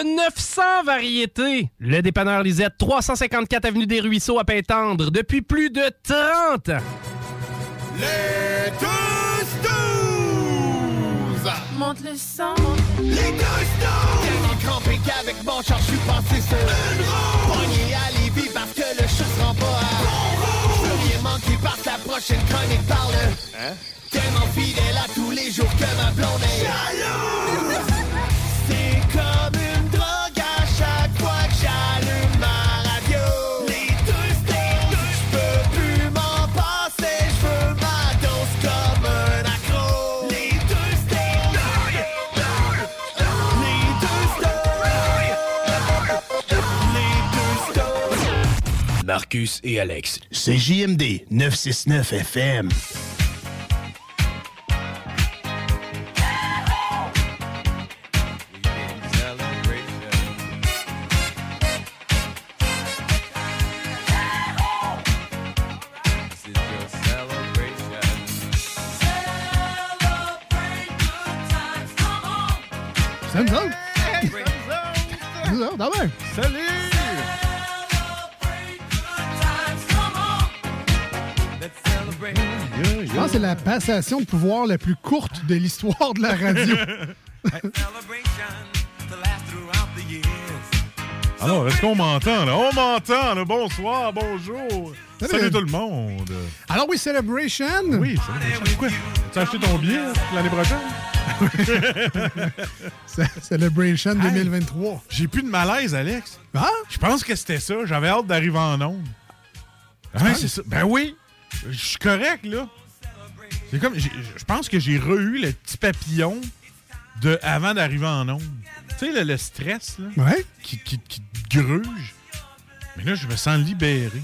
900 variétés. Le dépanneur Lisette, 354 Avenue des Ruisseaux à Pintendre, depuis plus de 30 ans. Les deux snooze! Monte le sang. Les deux snooze! Tellement crampé qu'avec mon char, je suis passé sur une roue. Pogné à Lévis parce que le chat se rend pas à bon rien manquer parce la prochaine chronique parle. Hein? Tellement fidèle à tous les jours que ma blonde est jalouse. Marcus et Alex. C'est JMD 969 FM. Ah. Salut! C'est la passation de pouvoir la plus courte de l'histoire de la radio. Alors, est-ce qu'on m'entend, là? On m'entend, là. Bonsoir, bonjour. Salut. Salut, tout le monde. Alors oui, Celebration. Oui, Celebration. Pourquoi? Tu as acheté ton billet l'année prochaine? Ce- Celebration 2023. J'ai plus de malaise, Alex. Ah? Je pense que c'était ça. J'avais hâte d'arriver en onde. Ouais, c'est ça. Ben oui. Je suis correct, là. C'est comme. Je pense que j'ai re-eu le petit papillon de avant d'arriver en onde. Tu sais, le, le stress, là. Ouais. Qui, qui, gruge. Mais là, je me sens libéré.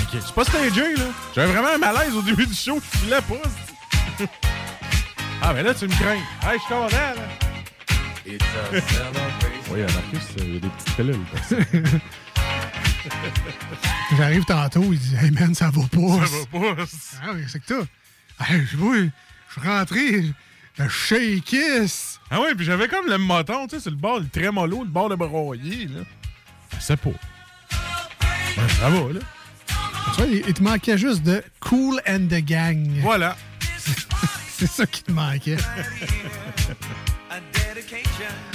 Ok, C'est pas stagé, là. J'avais vraiment un malaise au début du show. Je filais pas. ah, mais là, tu me crains. Hey, je suis content, là. Oui, Marcus, il y a des petites pilules. J'arrive tantôt, il dit Hey man, ça va pas. Ça va pas. Ah oui, c'est que toi. Hey, je suis rentré, le shake-kiss. Ah oui, puis j'avais comme le moton, tu sais, sur le bord, le trémolo, le bord de broyer, là. Je sais pas. Ça va, là. Tu vois, il, il te manquait juste de Cool and the Gang. Voilà. C'est ça qui te manquait.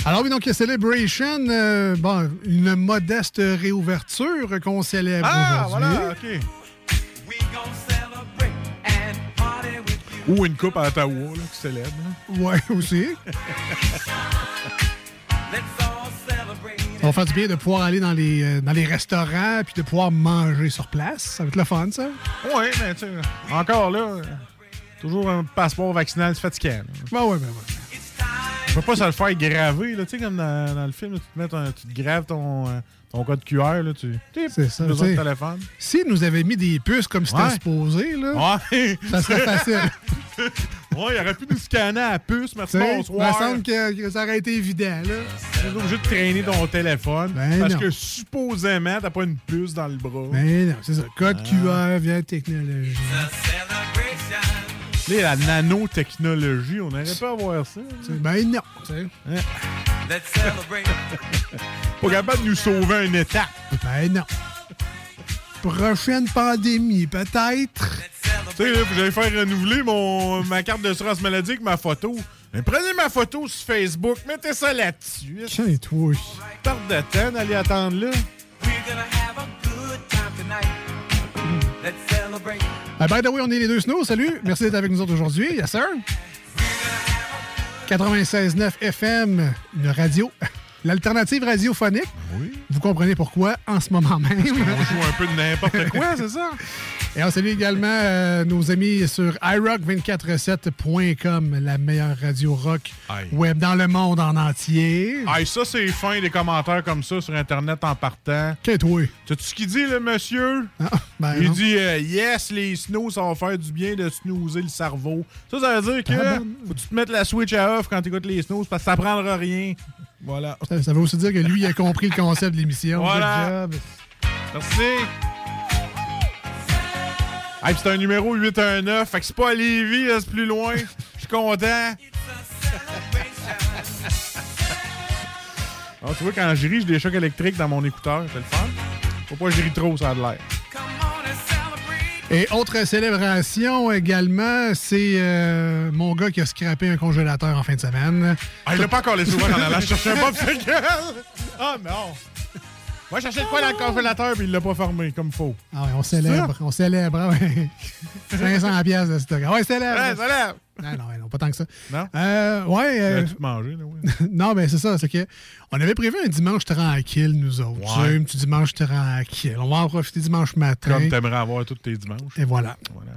Alors oui, donc Celebration, euh, bon, une modeste réouverture qu'on célèbre Ah, aujourd'hui. voilà, OK. Ou une coupe à Ottawa, là, qui célèbre. là. Ouais, aussi. Ça va faire du bien de pouvoir aller dans les, euh, dans les restaurants puis de pouvoir manger sur place. Ça va être le fun, ça. Ouais, mais tu sais, encore là, toujours un passeport vaccinal fatigant. Ben ouais, ben ouais. Tu peux pas se le faire graver, là, tu sais, comme dans, dans le film, là, tu, te mets ton- tu te graves ton, euh, ton code QR, là, tu C'est ça. besoin de t'sais. téléphone. S'ils nous avaient mis des puces comme c'était Ouais. supposé, là, Ouais. ça serait facile. ouais, il aurait pu nous scanner à la puce, merci, T'sais, Il me bonsoir. semble que, que ça aurait été évident, là. T'es obligé de traîner ton téléphone Ben parce non. que supposément, t'as pas une puce dans le bras. Mais non, c'est ça. Code Ah. QR via technologie. Là, la nanotechnologie, on n'aurait pas à voir ça. Ben non, tu sais. Pas capable de nous sauver une étape. Ben non. Prochaine pandémie, peut-être. Tu sais, j'allais faire renouveler mon, ma carte d'assurance maladie avec ma photo. Mais prenez ma photo sur Facebook, mettez ça là-dessus. Tiens, toi. Tarte de temps d'aller attendre là. Ah, by the way, on est les deux snows. Salut. Merci d'être avec nous autres aujourd'hui. Yes, sir. 96.9 FM, une radio, l'alternative radiophonique. Oui. Vous comprenez pourquoi en ce moment même. On joue un peu de n'importe quoi, c'est ça? Et on salue également euh, nos amis sur iRock247.com, la meilleure radio rock web dans le monde en entier. Hey, ça, c'est fin, des commentaires comme ça sur Internet en partant. Qu'est-ce toi? Sais-tu ce qu'il dit, le monsieur? Ah, ben Il non. dit euh, Yes, les snows, ça va faire du bien de snoozer le cerveau. Ça, ça veut dire que Ah faut que tu te mettes la switch à off quand tu écoutes les snows parce que ça prendra rien. Voilà. Ça, ça veut aussi dire que lui, il a compris le concept de l'émission. Voilà. Merci. Hey, c'est un numéro 819, fait que c'est pas à Lévis, c'est plus loin. Je suis content. Ah, tu vois, quand je ris, j'ai des chocs électriques dans mon écouteur. C'est le fun. Faut pas que je ris trop, ça a de l'air. Et autre célébration également, c'est euh, mon gars qui a scrappé un congélateur en fin de semaine. Ah, il l'a pas encore laissé ouvert en allant chercher un popsicle. Ah, non. Moi, de quoi dans le congélateur, puis il l'a pas fermé comme faux. Ah ouais, on célèbre, on célèbre. ah ouais. 500 pièces de stock. Ah ouais, célèbre. Ouais, lève. Non, non, pas tant que ça. Non? Euh, ouais. Euh, mangé, là, oui. non, ben c'est ça, c'est que on avait prévu un dimanche tranquille, nous autres. Ouais. Tu Un petit dimanche tranquille. On va en profiter dimanche matin. Comme t'aimerais avoir tous tes dimanches. Et voilà. Voilà.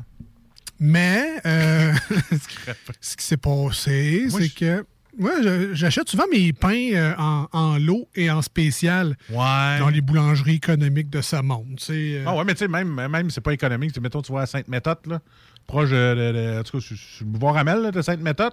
Mais euh, ce qui s'est passé, c'est que moi, j'achète souvent mes pains euh, en, en lot et en spécial Ouais. dans les boulangeries économiques de ce monde. euh, Ah ouais, mais tu sais, même, même c'est pas économique. Tu sais, mettons, tu vas à Sainte-Méthode, là, proche de, en tout cas, sur, le boulevard Ramel, de Sainte-Méthode,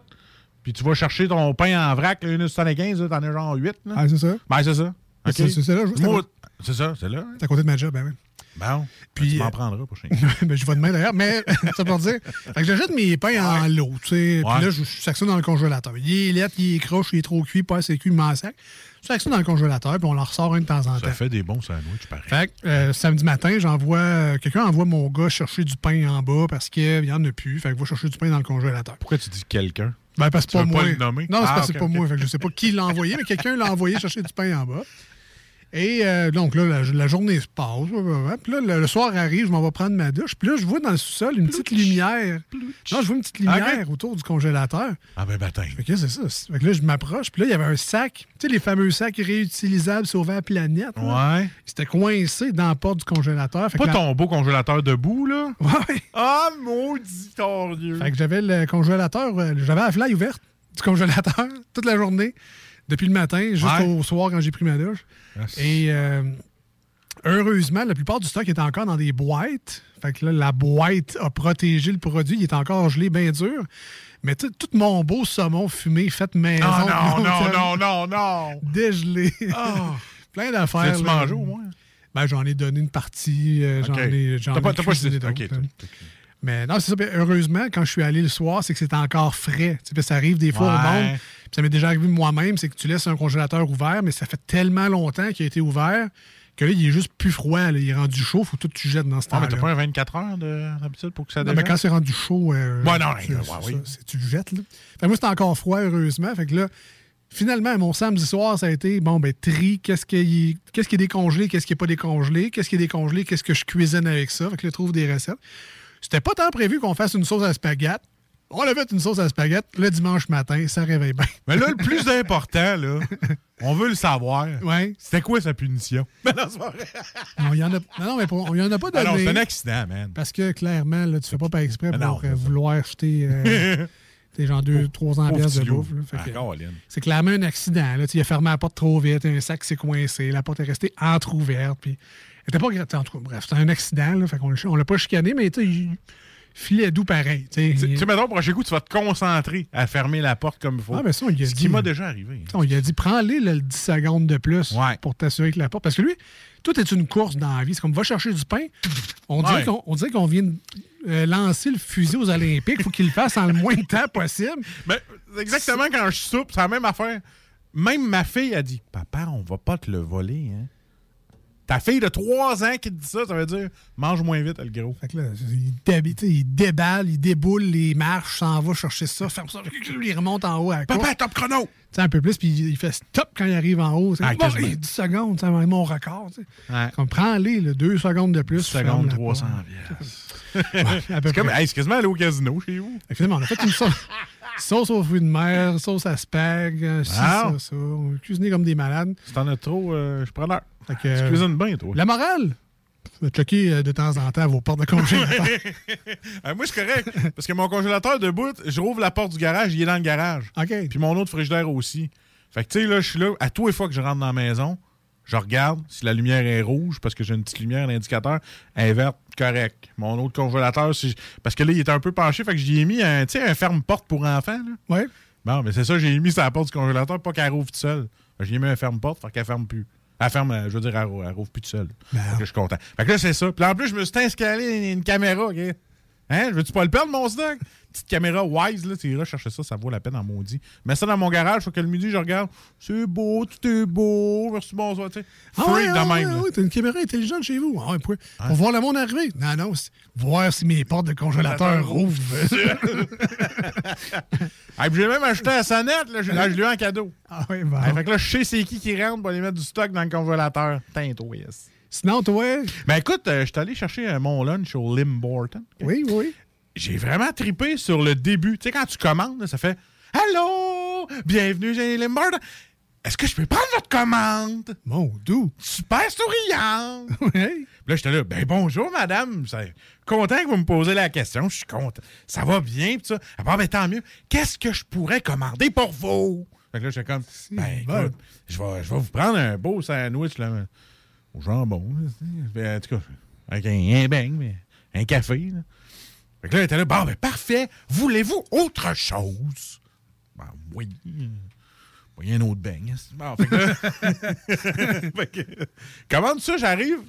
puis tu vas chercher ton pain en vrac, là, 1,75, là, t'en as genre 8. Là. Ah, c'est ça? Ben, c'est ça. Ah, c'est- c'est ça, là, juste à Moi, côté. C'est ça, c'est là. hein. C'est à côté de ma job, ben oui. Bon. Puis, Puis, tu euh, m'en prendras prochain. ben, je vais demain d'ailleurs, mais ça pour dire. Fait que j'achète mes pains en lot, tu sais. Ouais. Puis là, je sac ça dans le congélateur. Il est lettre, il est croche, il est trop cuit, pas assez cuit, il sac. Je sac ça dans le congélateur, puis on en ressort un de temps en Ça temps. fait des bons sandwichs, pareil. Fait que euh, samedi matin, j'envoie. euh, Quelqu'un envoie mon gars chercher du pain en bas parce qu'il n'y en a plus. Fait que va chercher du pain dans le congélateur. Pourquoi tu dis quelqu'un? Ben, parce que pas moi. pas le nommer? Non, c'est Ah, parce que ok, c'est pas moi. Fait que je sais pas qui l'a envoyé, mais quelqu'un l'a envoyé chercher du pain en bas. Et euh, donc là, la, la journée se passe. Puis là, le, le soir arrive, je m'en vais prendre ma douche. Puis là, je vois dans le sous-sol une petite lumière. Non, je vois une petite lumière autour du congélateur. Ah ben baptême. Fait que c'est ça. Fait que là, je m'approche. Puis là, il y avait un sac. Tu sais, les fameux sacs réutilisables sauvant la planète. là. Ouais. C'était coincé dans la porte du congélateur. Fait que Pas la- ton beau congélateur debout, là? Ouais. Ah, maudit torieux. Fait que j'avais le congélateur, euh, j'avais la fly ouverte du congélateur toute la journée, depuis le matin jusqu'au Ouais. soir quand j'ai pris ma douche. Yes. Et euh, heureusement, la plupart du stock était encore dans des boîtes. Fait que là, la boîte a protégé le produit. Il est encore gelé bien dur. Mais tu tout mon beau saumon fumé fait maison. Ah non, non, non, non, non. Dégelé. Ah. Plein d'affaires. Là. mangé au moins? Ben, j'en ai donné une partie. euh, J'en ai, T'as pas, pas Ok, Mais non, c'est ça. Heureusement, quand je suis allé le soir, c'est que c'était encore frais. Puis ça arrive des fois Ouais. au monde. Puis ça m'est déjà arrivé moi-même, c'est que tu laisses un congélateur ouvert, mais ça fait tellement longtemps qu'il a été ouvert que là, il est juste plus froid. là. Il est rendu chaud, faut tout que tu jettes dans ce Ah, mais temps-là. t'as pas un 24 heures de- d'habitude pour que ça Non, mais dégèle? quand c'est rendu chaud, euh, Ouais, non, c'est- ouais, c'est oui. ça, c'est- tu le jettes. Là. Fait moi, c'était encore froid, heureusement. Fait que là, finalement, mon samedi soir, ça a été bon, ben, tri, qu'est-ce qui, est- est décongelé, qu'est-ce qui n'est pas décongelé, qu'est-ce qui est décongelé, qu'est-ce que je cuisine avec ça. Fait que là, trouve des recettes. C'était pas tant prévu qu'on fasse une sauce à spaghetti. On a fait une sauce à spaghetti le dimanche matin, ça réveille bien. Mais là, le plus important, là, on veut le savoir. Ouais. C'était quoi sa punition? Mais non, c'est pas vrai. Non, il y en a, non, non, mais pour- on y en a pas Ah donné. non, c'est un accident, man. Parce que clairement, là, tu fais pas par exprès pour non, euh, vouloir jeter euh, t'es genre 2 3 ans pièces de bouffe. Ah. C'est clairement un accident. Là. Tu y as fermé la porte trop vite, un sac s'est coincé, la porte est restée entrouverte. Puis... Était pas en tout cas, Bref, c'était un accident. Là, fait qu'on le- on l'a pas chicané, mais tu sais, il filait doux pareil. tu sais. Mettons, prochain coup, tu vas te concentrer à fermer la porte comme il faut. Ah, ça, on lui a Ce dit. qui m'a déjà arrivé. On lui a dit, prends-les le 10 secondes de plus Ouais. pour t'assurer que la porte. Parce que lui, tout est une course dans la vie. C'est comme va chercher du pain. On dirait Ouais. qu'on on dirait qu'on vient de euh, lancer le fusil aux Olympiques. Il faut qu'il le fasse en le moins de temps possible. Mais exactement quand je soupe, c'est la même affaire. Même ma fille a dit Papa, on va pas te le voler, hein? Ta fille de 3 ans qui te dit ça, ça veut dire mange moins vite, le gros. Fait que là, il, dé- il déballe, il déboule les marches, s'en va chercher ça, ferme ça, il remonte en haut à la course. Papa, top chrono! Tu sais, un peu plus, puis il fait stop quand il arrive en haut. Ah, bon, quasiment. hey, 10 secondes, c'est mon record. Ouais. Comme, prends-les, là, deux secondes de plus. Seconde, ferme la 300 porte. piastres. Ouais, C'est quasiment aller au casino chez vous. Finalement, on a fait une sauce, sauce aux fruits de mer, sauce à spag, euh, ci, Wow. ça, ça. On a cuisiné comme des malades. Si t'en as trop, euh, je prends l'heure. Tu euh, cuisines bien, toi. La morale, vous checker euh, de temps en temps à vos portes de congélateur. Euh, moi, je suis correct. parce que mon congélateur de bout, je rouvre la porte du garage, il est dans le garage. OK. Puis mon autre frigidaire aussi. Fait que, tu sais, là, je suis là, à tous les fois que je rentre dans la maison, je regarde si la lumière est rouge, parce que j'ai une petite lumière, l'indicateur, elle est verte, correct. Mon autre congélateur, parce que là, il était un peu penché, fait que j'y ai mis un, un ferme-porte pour enfants, là. Ouais. Bon, mais c'est ça, j'ai mis sur la porte du congélateur, pas qu'elle rouvre toute seule. J'ai mis un ferme-porte, fait qu'elle ferme plus. Elle ferme, euh, je veux dire, elle, rou- elle rouvre plus toute seule. Ben. Fait que je suis content. Fait que là, c'est ça. Puis en plus, je me suis installé une, une caméra, OK? Hein? Veux-tu pas le perdre, mon stock? Petite caméra Wise, là, tu iras chercher ça, ça vaut la peine en maudit. Mets ça dans mon garage, faut que le midi, je regarde. C'est beau, tout est beau, merci, bonsoir, tu sais. Ah Freak ouais, de ah même, ouais, ouais, t'as une caméra intelligente chez vous. Ah ouais, pour, pour voir le monde arriver. Non, non, c'est voir si mes portes de congélateur rouvrent. Ah, puis j'ai même acheté la sonnette, là, je, là, je l'ai eu en cadeau. ah ouais, bon. Ah, fait que là, je sais c'est qui qui rentre pour aller mettre du stock dans le congélateur. Tinto, yes. Sinon, toi, Ben écoute, euh, je suis allé chercher euh, mon lunch au Limborton. oui, oui. J'ai vraiment tripé sur le début. Tu sais, quand tu commandes, là, ça fait Allô, bienvenue chez Limborton. Est-ce que je peux prendre votre commande? Mon doux. Super souriante. Ouais. Puis là, j'étais là, ben bonjour, madame. Content que vous me posez la question. Je suis content. Ça va bien, pis ça. Ah, ben tant mieux. Qu'est-ce que je pourrais commander pour vous? Fait que là, j'étais comme, ben écoute, je vais, je vais vous prendre un beau sandwich là, au jambon. là. Ben, en tout cas, avec un, un mais un café. Là. Fait que là, elle était là, bon, ben parfait. Voulez-vous autre chose? Ben oui. Il y a un autre beigne. Bon, fait que là, fait que, commande ça, j'arrive.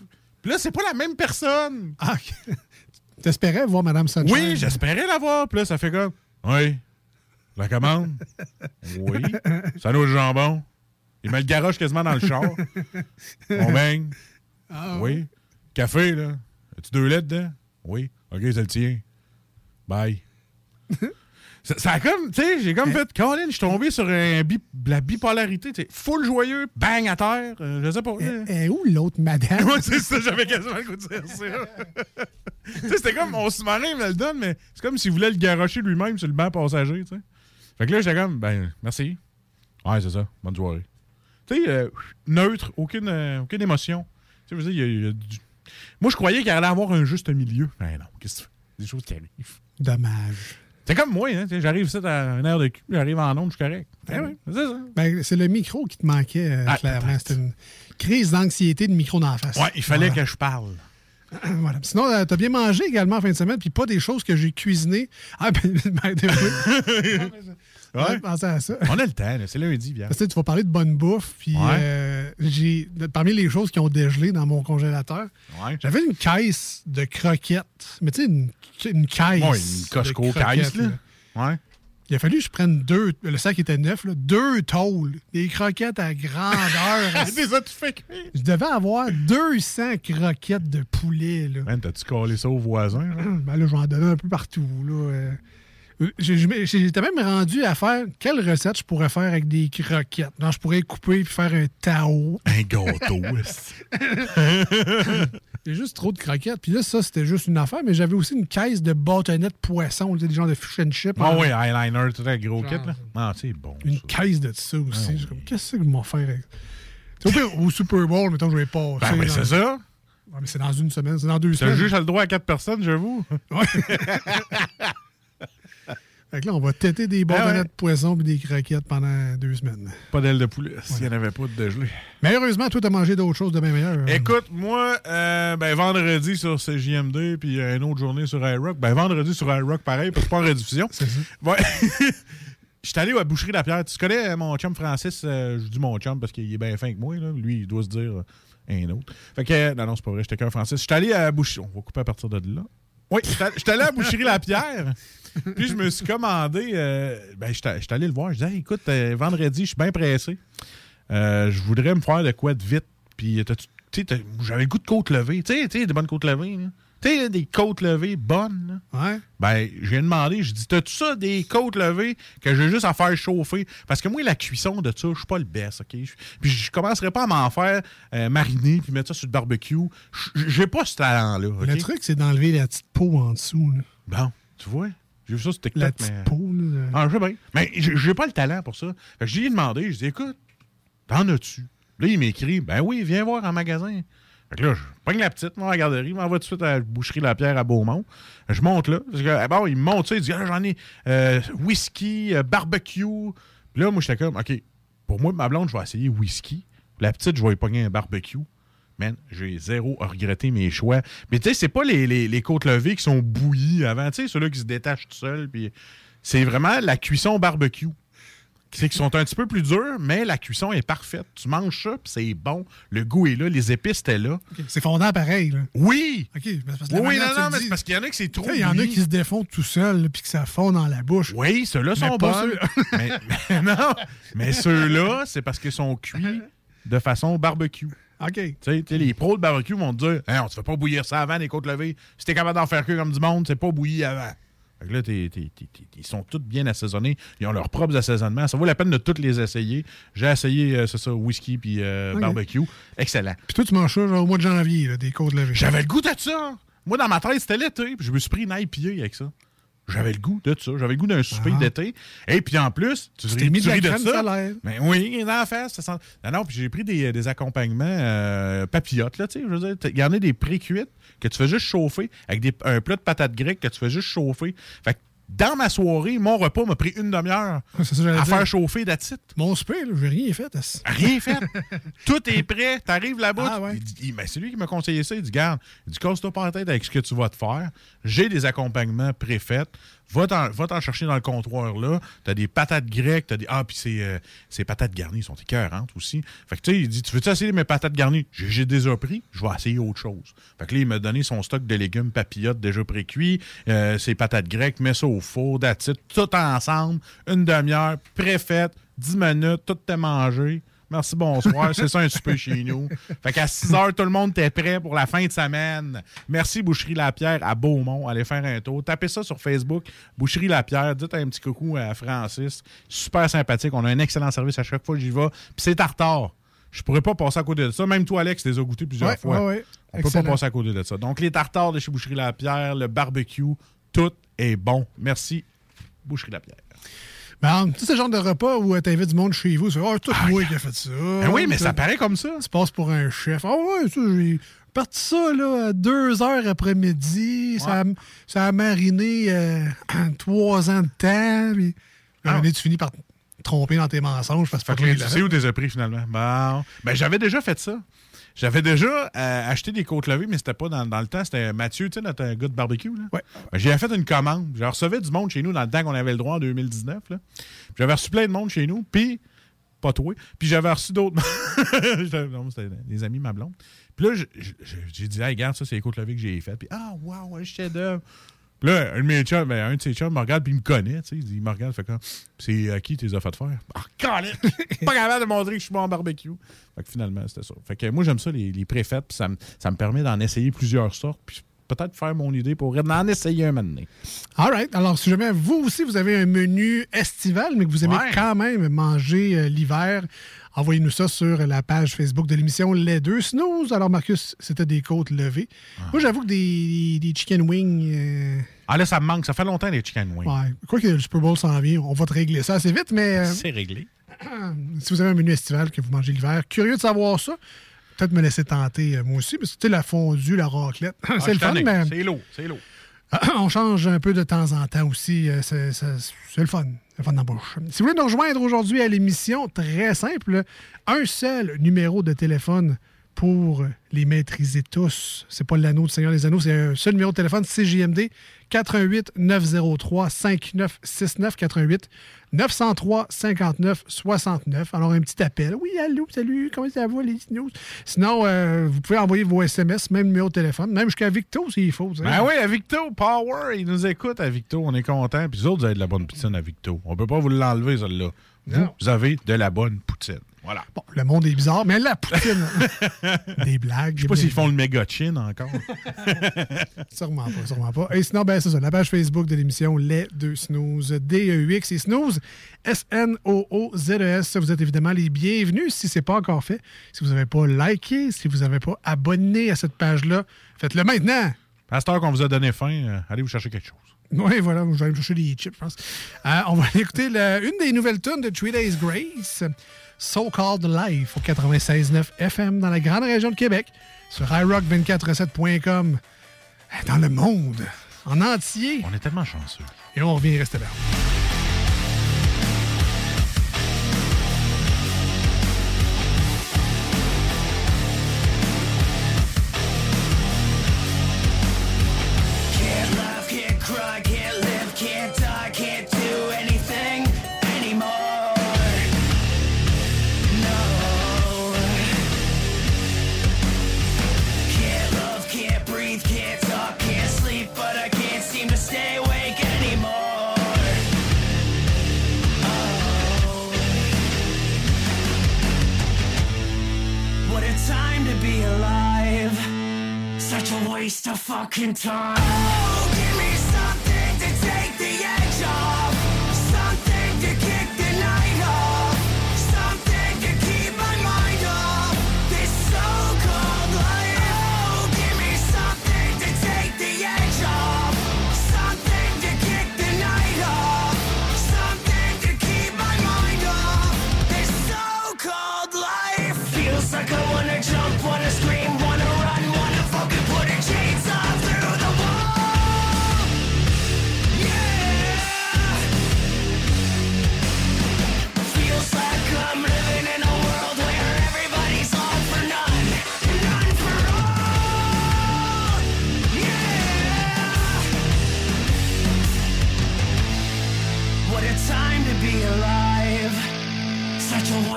Puis là, c'est pas la même personne. Ah. T'espérais voir Madame Sunshine? Oui, j'espérais la voir. Puis là, ça fait comme. Oui. La commande? Oui. Ça nous le jambon. Il met le garage quasiment dans le char. On baigne. Ah, Oui. Café, là. As-tu deux lettres dedans? Oui. OK, c'est le tien. Bye. ça, ça a comme, tu sais, j'ai comme fait, Colin, je suis tombé sur un bi- la bipolarité, tu sais, full joyeux, bang à terre, euh, je sais pas. Et, où l'autre madame? Ouais, c'est ça, j'avais quasiment le goût de dire ça. tu sais, c'était comme, on se marrait, il me le donne, mais c'est comme s'il voulait le garocher lui-même sur le banc passager, tu sais. Fait que là, j'étais comme, ben, merci. Ouais, c'est ça, bonne soirée. Tu sais, euh, neutre, aucune, euh, aucune émotion. Tu sais, je veux dire, il y a- il y a du- Moi, je croyais qu'il allait avoir un juste milieu. Ben non, qu'est-ce que tu fais? Des choses qui arrivent. Dommage. C'est comme moi, hein, j'arrive ici à une heure de cul, j'arrive en onde, je suis correct. Ben oui, c'est ça. Ben, c'est le micro qui te manquait, euh, Ah, clairement. C'était une crise d'anxiété de micro dans la face. Ouais, il fallait Voilà. que je parle. Voilà. Sinon, euh, t'as bien mangé également en fin de semaine, puis pas des choses que j'ai cuisinées. Ah, ben, ben, oui. Ouais. à ça. On a le temps, là, c'est lundi, bien. Parce que tu vas parler de bonne bouffe, puis Ouais. euh, j'ai parmi les choses qui ont dégelé dans mon congélateur, Ouais. j'avais une caisse de croquettes. Mais tu sais, une, une caisse. Ouais, une Costco de croquettes, caisse, là. Ouais. Il a fallu que je prenne deux, le sac était neuf, là, deux tôles, des croquettes à grandeur. Cuire. je devais avoir 200 croquettes de poulet. Là. Man, t'as-tu collé ça au voisin? là? Ben là, j'en donnais un peu partout. Là. Euh. J'ai- j'ai- J'étais même rendu à faire quelle recette je pourrais faire avec des croquettes. Non, je pourrais couper et faire un tao. Un gâteau. a juste trop de croquettes. Puis là, ça, c'était juste une affaire, mais j'avais aussi une caisse de bâtonnets de poisson, des genres de fish and chips. Ah en- oui, eyeliner, tout un gros Genre, kit, là. Ah, c'est bon. Une ça. caisse de ça aussi. Ah comme, qu'est-ce que je vais faire avec Au, au Super Bowl, mettons, je vais pas. Ben, mais c'est ça. Ouais, mais c'est dans une semaine, c'est dans deux Le semaines. juge a le droit à quatre personnes, j'avoue. Fait que là, on va têter des bâtonnets Ah ouais. de poisson et des croquettes pendant deux semaines. Pas d'aile de poulet, s'il n'y en avait pas de dégelé. Mais heureusement, toi, t'as mangé d'autres choses de bien meilleures. Écoute, moi, euh, ben, vendredi sur CJMD, puis une autre journée sur iRock. Ben, vendredi sur iRock, pareil, parce que pas en rediffusion. C'est ça. Ouais. Je suis allé à la Boucherie La Pierre. Tu connais euh, mon chum Francis? euh, je dis mon chum parce qu'il est bien fin que moi. Là. Lui, il doit se dire euh, un autre. Fait que, euh, non, non, c'est pas vrai. J'étais qu'un Francis. Je suis allé à la Boucherie. On va couper à partir de là. Oui, j'étais allé- j'étais allé à la Boucherie La Pierre. Puis je me suis commandé. euh, ben, j'étais j'étais allé le voir. Je disais, Hey, écoute, euh, vendredi, je suis bien pressé. Euh, je voudrais me faire de quoi de vite. Puis, j'avais le goût de côte levée. Tu sais, des bonnes côtes levées. là. Tu sais, des côtes levées bonnes. Ouais. Ben, j'ai demandé, j'ai dit, t'as-tu ça, des côtes levées que j'ai juste à faire chauffer? Parce que moi, la cuisson de ça, je suis pas le best, OK? Je- Puis je commencerai pas à m'en faire euh, mariner puis mettre ça sur le barbecue. Je- J'ai pas ce talent-là? Le truc, c'est d'enlever la petite peau en dessous. là. Bon, tu vois? J'ai vu ça sur TikTok, La petite mais... peau. là. Ah, je sais bien. Mais j'ai pas le talent pour ça. Fait que j'ai demandé, je dis, écoute, t'en as-tu? Là, il m'écrit, ben oui, viens voir en magasin. Fait que là, je pogne la petite, moi, à la garderie, m'en va tout de suite à la boucherie La Pierre à Beaumont. Je monte là. Parce que, ah bon, il me monte ça, il dit, ah, j'en ai euh, whisky, euh, barbecue. Puis là, moi, j'étais comme, OK, pour moi, ma blonde, je vais essayer whisky. La petite, je vais y pogner un barbecue. Man, j'ai zéro à regretter mes choix. Mais tu sais, c'est pas les, les, les côtes levées qui sont bouillies avant, tu sais, ceux-là qui se détachent tout seuls. Puis c'est vraiment la cuisson barbecue. C'est qu'ils sont un petit peu plus durs, mais la cuisson est parfaite. Tu manges ça, puis c'est bon. Le goût est là, les épices étaient là. C'est fondant pareil. Là. Oui! OK. mais c'est parce que Oui, non, non, mais dis, parce qu'il y en a qui c'est trop. Il y en a qui se défont tout seuls puis que ça fond dans la bouche. Oui, ceux-là sont bons. mais, mais non, mais ceux-là, c'est parce qu'ils sont cuits de façon barbecue. OK. Tu sais, les pros de barbecue vont te dire Hey, on te fait pas bouillir ça avant, les côtes levées. Si t'es capable d'en faire cuire comme du monde, c'est pas bouilli avant. Fait que là, ils sont tous bien assaisonnés. Ils ont leurs propres assaisonnements. Ça vaut la peine de tous les essayer. J'ai essayé, euh, c'est ça, whisky puis euh, barbecue. Excellent. Puis toi, tu manges ça genre, au mois de janvier, là, des côtes levées. J'avais le goût de ça. Moi, dans ma tête, c'était l'été. Puis je me suis pris une IPA avec ça. J'avais le goût de ça. J'avais le goût d'un souper Ah. d'été. Et puis en plus, tu, t'es mis de la ça? solaire. Ben oui, dans la face. ça sent- Non, non, puis j'ai pris des, des accompagnements euh, papillotes, là, tu sais. Je veux dire, il y en a des pré-cuites que tu fais juste chauffer avec des, un plat de patates grecques que tu fais juste chauffer. Fait que dans ma soirée, mon repas m'a pris une demi-heure à dire. faire chauffer d'attitude. Mon souper, j'ai rien fait. Rien fait. Tout est prêt. T'arrives là-bas. Ah tu- ouais. ben, c'est lui qui m'a conseillé ça. Il dit Garde, il dit casse-toi pas la tête avec ce que tu vas te faire. J'ai des accompagnements préfaits. Va t'en, chercher dans le comptoir là. T'as des patates grecques. T'as des. Ah, puis euh, ces patates garnies sont écœurantes aussi. Fait que tu sais, il dit Tu veux-tu essayer mes patates garnies? J'ai, déjà pris. Je vais essayer autre chose. Fait que là, il m'a donné son stock de légumes papillotes déjà pré-cuits. euh, ses patates grecques. Mets ça au four, d'attitude. Tout ensemble. Une demi-heure. Préfaite. 10 minutes. Tout est mangé. Merci, bonsoir. C'est ça un souper chez nous. Fait qu'à 6 heures, tout le monde était prêt pour la fin de semaine. Merci, Boucherie Lapierre à Beaumont. Allez faire un tour. Tapez ça sur Facebook. Boucherie Lapierre. Dites un petit coucou à Francis. Super sympathique. On a un excellent service à chaque fois que j'y vais. Puis c'est tartare. Je pourrais pas passer à côté de ça. Même toi, Alex, tu les as goûtés plusieurs Ouais, fois. ouais, ouais. On peut pas Excellent. passer à côté de ça. Donc, les tartares de chez Boucherie Lapierre, le barbecue, tout est bon. Merci, Boucherie Lapierre. Ben, tu sais, c'est le genre de repas où tu invites du monde chez vous. Fais, oh, tout moi qui a fait ça. Ben oui, mais ça paraît comme ça. Tu passes pour un chef. Ah ouais, ça, j'ai parti ça là, à deux heures après-midi. Ça, a, ça a mariné euh, trois ans de temps. Puis, Ah. tu finis par te tromper dans tes mensonges parce Fait que tu sais où t'es pris finalement? Bon. Ben, j'avais déjà fait ça. J'avais déjà euh, acheté des côtes levées, mais c'était pas dans, dans le temps. C'était Mathieu, tu sais, notre gars de barbecue. Là. Ouais. Ben, j'ai fait une commande. Je recevais du monde chez nous dans le temps qu'on avait le droit en 2019. là. Puis J'avais reçu plein de monde chez nous, puis pas toi. Puis j'avais reçu d'autres. Non, c'était des amis, ma blonde. Puis là, j'ai dit, hey, regarde, ça, c'est les côtes levées que j'ai faites. Puis, ah, waouh, un chef-d'œuvre. Puis là, un de mes chums, ben, un de ses chums me regarde, puis il me connaît, tu sais. Il me regarde, fait comme, c'est à qui tu les as fait faire? Ah, pas capable de montrer que je suis bon en barbecue. Fait que finalement, c'était ça. Fait que moi, j'aime ça, les, les préfaites, puis ça, me- ça me permet d'en essayer plusieurs sortes, puis peut-être faire mon idée pour en essayer un moment donné. All right. Alors, si jamais vous aussi, vous avez un menu estival, mais que vous aimez Ouais. quand même manger euh, l'hiver, envoyez-nous ça sur la page Facebook de l'émission Les Deux Snooze. Alors, Marcus, c'était des côtes levées. Moi, j'avoue que des, des chicken wings... euh, Ah là, ça me manque. Ça fait longtemps, les chicken wings. ouais. Quoi que le Super Bowl s'en vient, on va te régler ça assez vite, mais... euh, C'est réglé. si vous avez un menu estival que vous mangez l'hiver, curieux de savoir ça. Peut-être me laisser tenter, euh, moi aussi, parce que tu sais, la fondue, la raclette, Ah, c'est le fun, mais C'est lourd, c'est lourd. on change un peu de temps en temps aussi. euh, C'est le fun. Le fun bouche. Si vous voulez nous rejoindre aujourd'hui à l'émission, très simple, un seul numéro de téléphone pour les maîtriser tous. C'est pas l'anneau du Seigneur des Anneaux, c'est un seul numéro de téléphone, CJMD, 88 903 5969 88 903 59 69. Alors, un petit appel. Oui, allô, salut, comment ça va, les news? Sinon, euh, vous pouvez envoyer vos SMS, même numéro de téléphone, même jusqu'à Victo s'il faut. Ben oui, à Victo, Power, il nous écoute à Victo, on est content. Puis vous autres, vous avez de la bonne poutine à Victo. On peut pas vous l'enlever, celle-là. Vous, vous avez de la bonne poutine. Voilà. Bon, le monde est bizarre, mais la poutine. des blagues. Je sais pas s'ils font le méga chin encore. Sûrement pas, sûrement pas. Et sinon, ben, c'est ça, la page Facebook de l'émission Les Deux Snooze, D-E-U-X et Snooze, S-N-O-O-Z-E-S. Vous êtes évidemment les bienvenus si ce n'est pas encore fait. Si vous n'avez pas liké, si vous n'avez pas abonné à cette page-là, faites-le maintenant. Pasteur qu'on vous a donné faim, euh, allez vous chercher quelque chose. Oui, voilà, je vais aller me chercher des chips, je pense. Euh, on va aller écouter la- une des nouvelles tunes de Three Days Grace, So Called Life, au 96.9 FM dans la grande région de Québec, sur iRock247.com, dans le monde, en entier. On est tellement chanceux. Et on revient rester là. Of fucking time.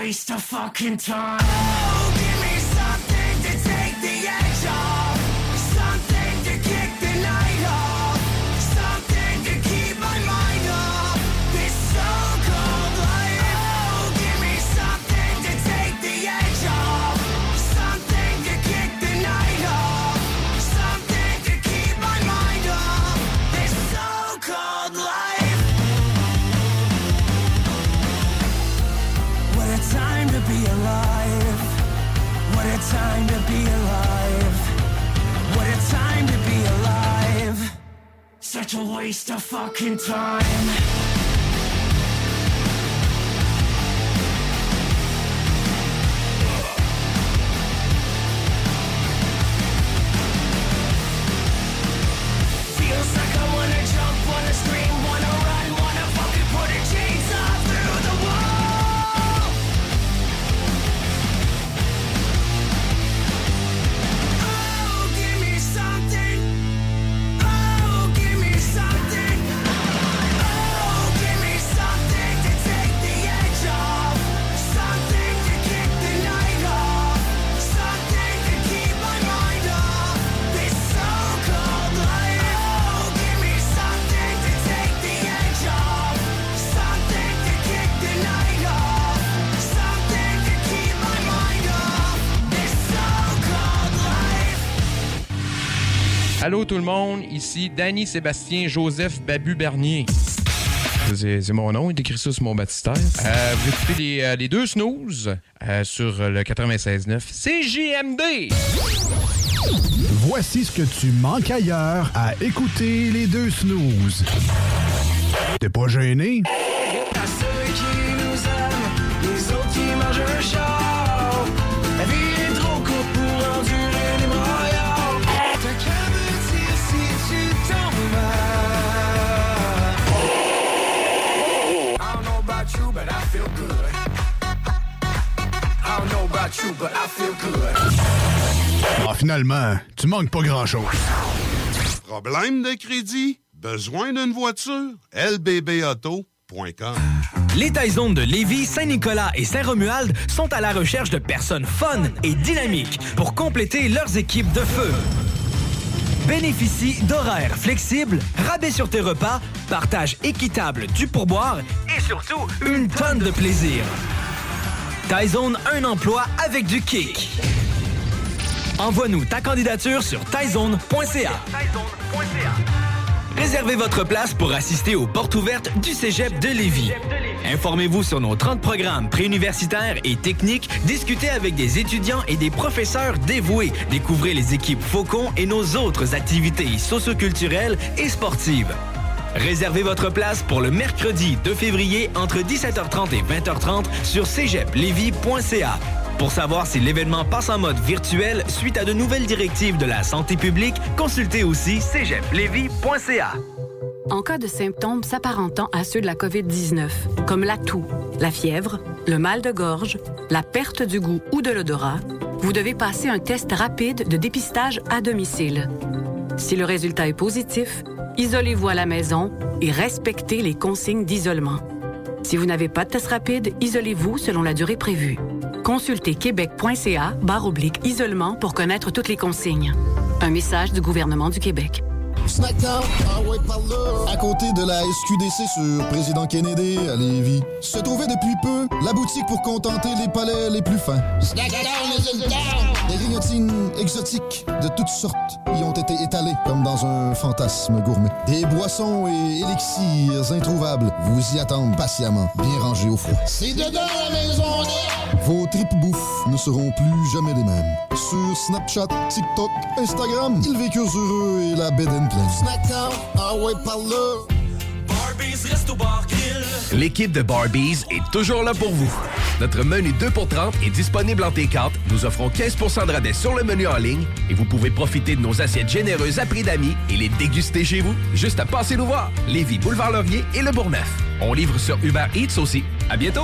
Waste of fucking time. Such a waste of fucking time. Tout le monde, ici Danny Sébastien Joseph Babu Bernier. C'est mon nom, il écrit ça sur mon baptistère. Euh, vous écoutez les, euh, les deux snooze euh, sur le 96.9 CJMD. Voici ce que tu manques ailleurs à écouter les deux snooze. T'es pas gêné? About you, but I feel good. Ah, finalement, tu manques pas grand-chose. Problème de crédit? Besoin d'une voiture? lbbauto.com Les Taizones de Lévis, Saint-Nicolas et Saint-Romuald sont à la recherche de personnes fun et dynamiques pour compléter leurs équipes de feu. Bénéficie d'horaires flexibles, rabais sur tes repas, partage équitable du pourboire et surtout une tonne de plaisir. Tyzone, un emploi avec du kick. Envoie-nous ta candidature sur tyzone.ca. Réservez votre place pour assister aux portes ouvertes du Cégep de Lévis. Informez-vous sur nos 30 programmes préuniversitaires et techniques, discutez avec des étudiants et des professeurs dévoués, découvrez les équipes Faucon et nos autres activités socioculturelles et sportives. Réservez votre place pour le mercredi 2 février entre 17h30 et 20h30 sur cégeplevy.ca. Pour savoir si l'événement passe en mode virtuel suite à de nouvelles directives de la santé publique, consultez aussi cégeplevy.ca. En cas de symptômes s'apparentant à ceux de la COVID-19, comme la toux, la fièvre, le mal de gorge, la perte du goût ou de l'odorat, vous devez passer un test rapide de dépistage à domicile. Si le résultat est positif, isolez-vous à la maison et respectez les consignes d'isolement. Si vous n'avez pas de test rapide, isolez-vous selon la durée prévue. Consultez québec.ca barre oblique isolement pour connaître toutes les consignes. Un message du gouvernement du Québec. Snackdown, ah ouais, par là. À côté de la SQDC sur Président Kennedy à Lévis, se trouvait depuis peu la boutique pour contenter les palais les plus fins. Snackdown is in town. Des grignotines exotiques de toutes sortes y ont été étalées comme dans un fantasme gourmet. Des boissons et élixirs introuvables vous y attendent patiemment, bien rangés au froid. C'est dedans la maison. Vos tripes bouffe ne seront plus jamais les mêmes. Sur Snapchat, TikTok, Instagram, ils vécurent heureux et la bed and pleine. Snackdown, ah ouais, par là. L'équipe de Barbies est toujours là pour vous. Notre menu 2 pour 30 est disponible en T4. Nous offrons 15% de rabais sur le menu en ligne et vous pouvez profiter de nos assiettes généreuses à prix d'amis et les déguster chez vous. Juste à passer nous voir. Lévis, Boulevard Laurier et Le Bourgneuf. On livre sur Uber Eats aussi. À bientôt.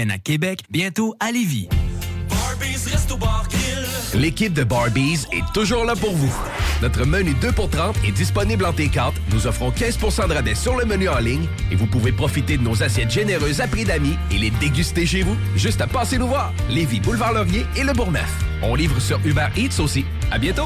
à Québec, bientôt à Lévis. L'équipe de Barbies est toujours là pour vous. Notre menu 2 pour 30 est disponible en T4. Nous offrons 15% de rabais sur le menu en ligne et vous pouvez profiter de nos assiettes généreuses à prix d'amis et les déguster chez vous. Juste à passer nous voir. Lévis, Boulevard Laurier et Le Bourgneuf. On livre sur Uber Eats aussi. À bientôt.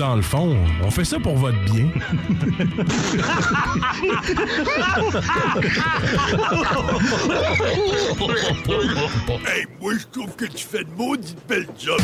Dans le fond, on fait ça pour votre bien. hey, moi, je trouve que tu fais de maudite belle job.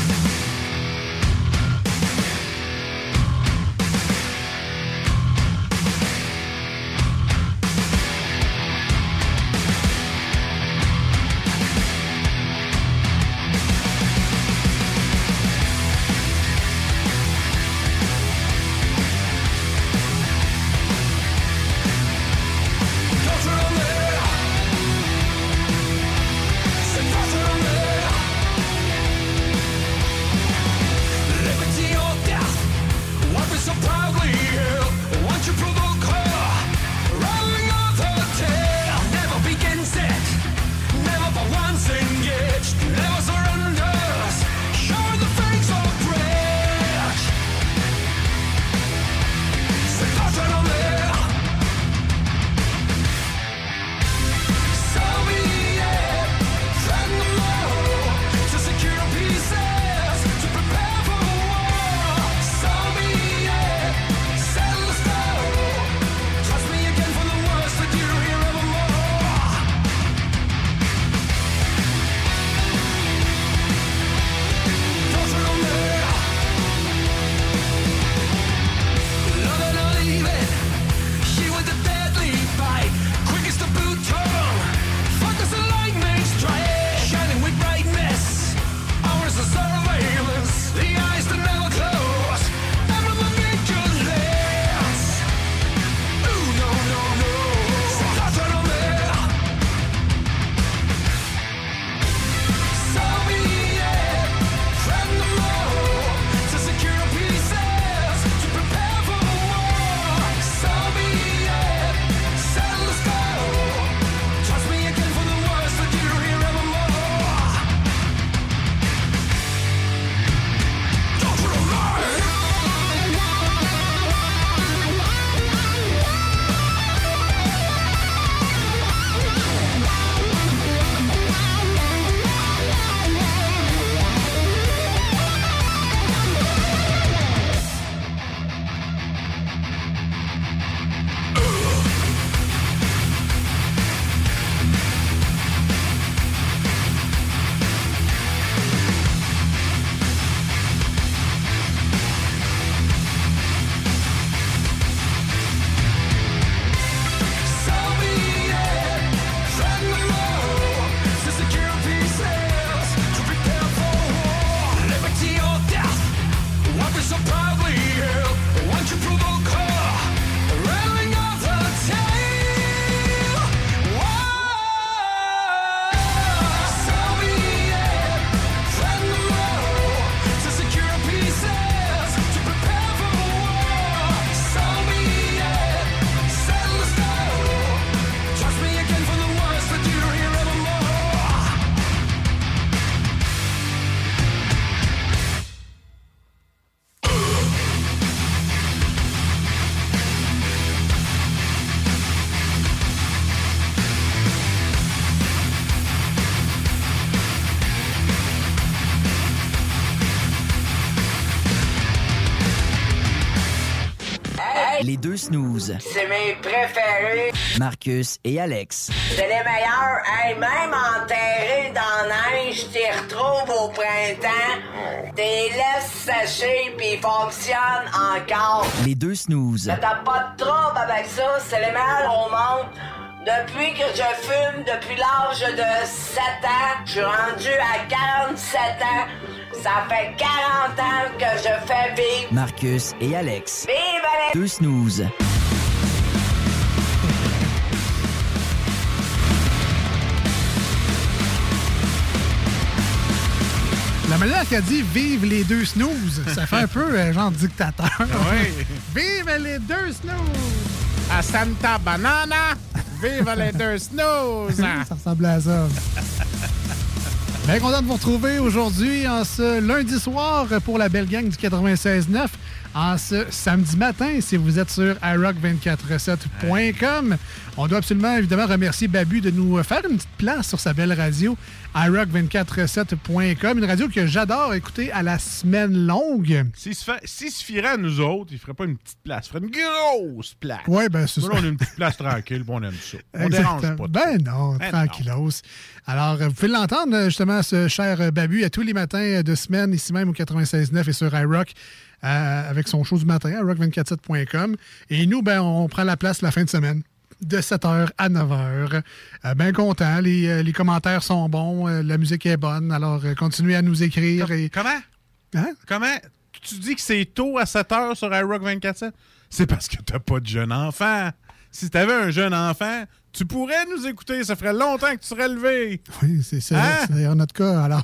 Deux snooze. C'est mes préférés. Marcus et Alex. C'est les meilleurs. Hey, même enterrés dans neige, t'y retrouves au printemps. T'es laisses sécher puis ils fonctionnent encore. Les deux snooze. T'as pas de trouble avec ça. C'est les meilleurs au monde. Depuis que je fume, depuis l'âge de 7 ans, je suis rendu à 47 ans. Ça fait 40 ans que je fais vivre. Marcus et Alex. Vive les... Deux snooze. La manière qu'elle dit vive les deux snooze, ça fait un peu euh, genre dictateur. Oui. vive les deux snooze! À Santa Banana, vive les deux snooze! ça ressemble à ça. Bien content de vous retrouver aujourd'hui en ce lundi soir pour la belle gang du 96.9. En ce samedi matin, si vous êtes sur iRock247.com, on doit absolument évidemment remercier Babu de nous faire une petite place sur sa belle radio iRock247.com, une radio que j'adore écouter à la semaine longue. S'il se, fait- s'il se fierait à nous autres, il ferait pas une petite place, il ferait une grosse place. Ouais, ben, c'est ça. on a une petite place tranquille, puis on aime ça. On dérange Exactement. pas. Ben non, Ben tranquillos. Alors, vous pouvez l'entendre, euh, ce cher Babu, à tous les matins de semaine, ici même au 96.9 et sur iRock, euh, avec son show du matin, à rock247.com. Et nous, ben, on prend la place la fin de semaine. De 7h à 9h. Euh, ben content. Les, euh, les commentaires sont bons. euh, la musique est bonne. Alors, continuez à nous écrire. et... Comment? Hein? Comment? Tu dis que c'est tôt à 7 h sur iRock 24 C'est parce que t'as pas de jeune enfant. Si t'avais un jeune enfant, tu pourrais nous écouter. Ça ferait longtemps que tu serais levé. Oui, c'est ça. Hein? C'est d'ailleurs notre cas. Alors,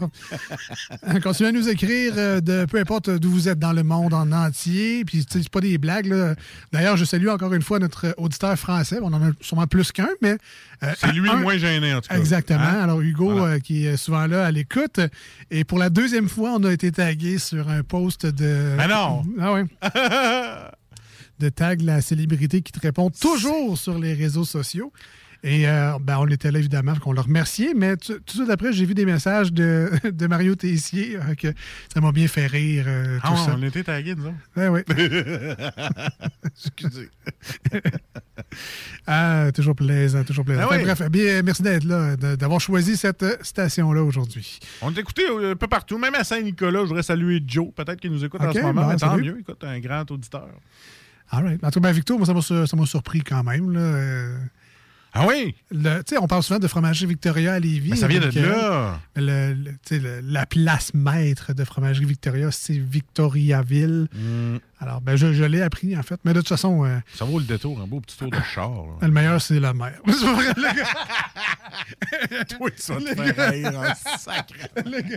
euh, continuez à nous écrire euh, de peu importe d'où vous êtes dans le monde en entier. Puis, c'est pas des blagues. là. D'ailleurs, je salue encore une fois notre auditeur français. On en a sûrement plus qu'un, mais. euh, C'est lui un- le moins gêné, en tout cas. Exactement. Hein? Alors, Hugo, euh, qui est souvent là à l'écoute. Et pour la deuxième fois, on a été tagué sur un post de. Ah non! Ah oui. de tag la célébrité qui te répond toujours sur les réseaux sociaux. Et euh, ben, on était là, évidemment, qu'on le remerciait, mais tout de suite après, j'ai vu des messages de, de Mario Tessier euh, que ça m'a bien fait rire. euh, Ah, tout ouais, ça. on était tagués, autres. Ouais, ouais. Excusez. Ah, toujours plaisant, toujours plaisant. Oui. Bref, bien, merci d'être là, d'avoir choisi cette station-là aujourd'hui. On t'écoutait un peu partout, même à Saint-Nicolas. Je voudrais saluer Joe, peut-être qu'il nous écoute en ce moment. bon, mais tant mieux, écoute, un grand auditeur. All right. En tout cas, ben, Victor, moi, ça m'a sur- ça m'a surpris quand même. Là. Euh. Ah oui? Le- on parle souvent de fromagerie Victoria à Lévis. Ben, ça vient de donc, euh, là. le- le- la place maître de fromagerie Victoria, c'est Victoriaville. Mm. Alors, ben, je, je l'ai appris, en fait. Mais de toute façon, euh, Ça vaut le détour, un beau petit tour de char. là. le meilleur, c'est la mer. Toi, ça te fait gars- rire en sacré. le, gars,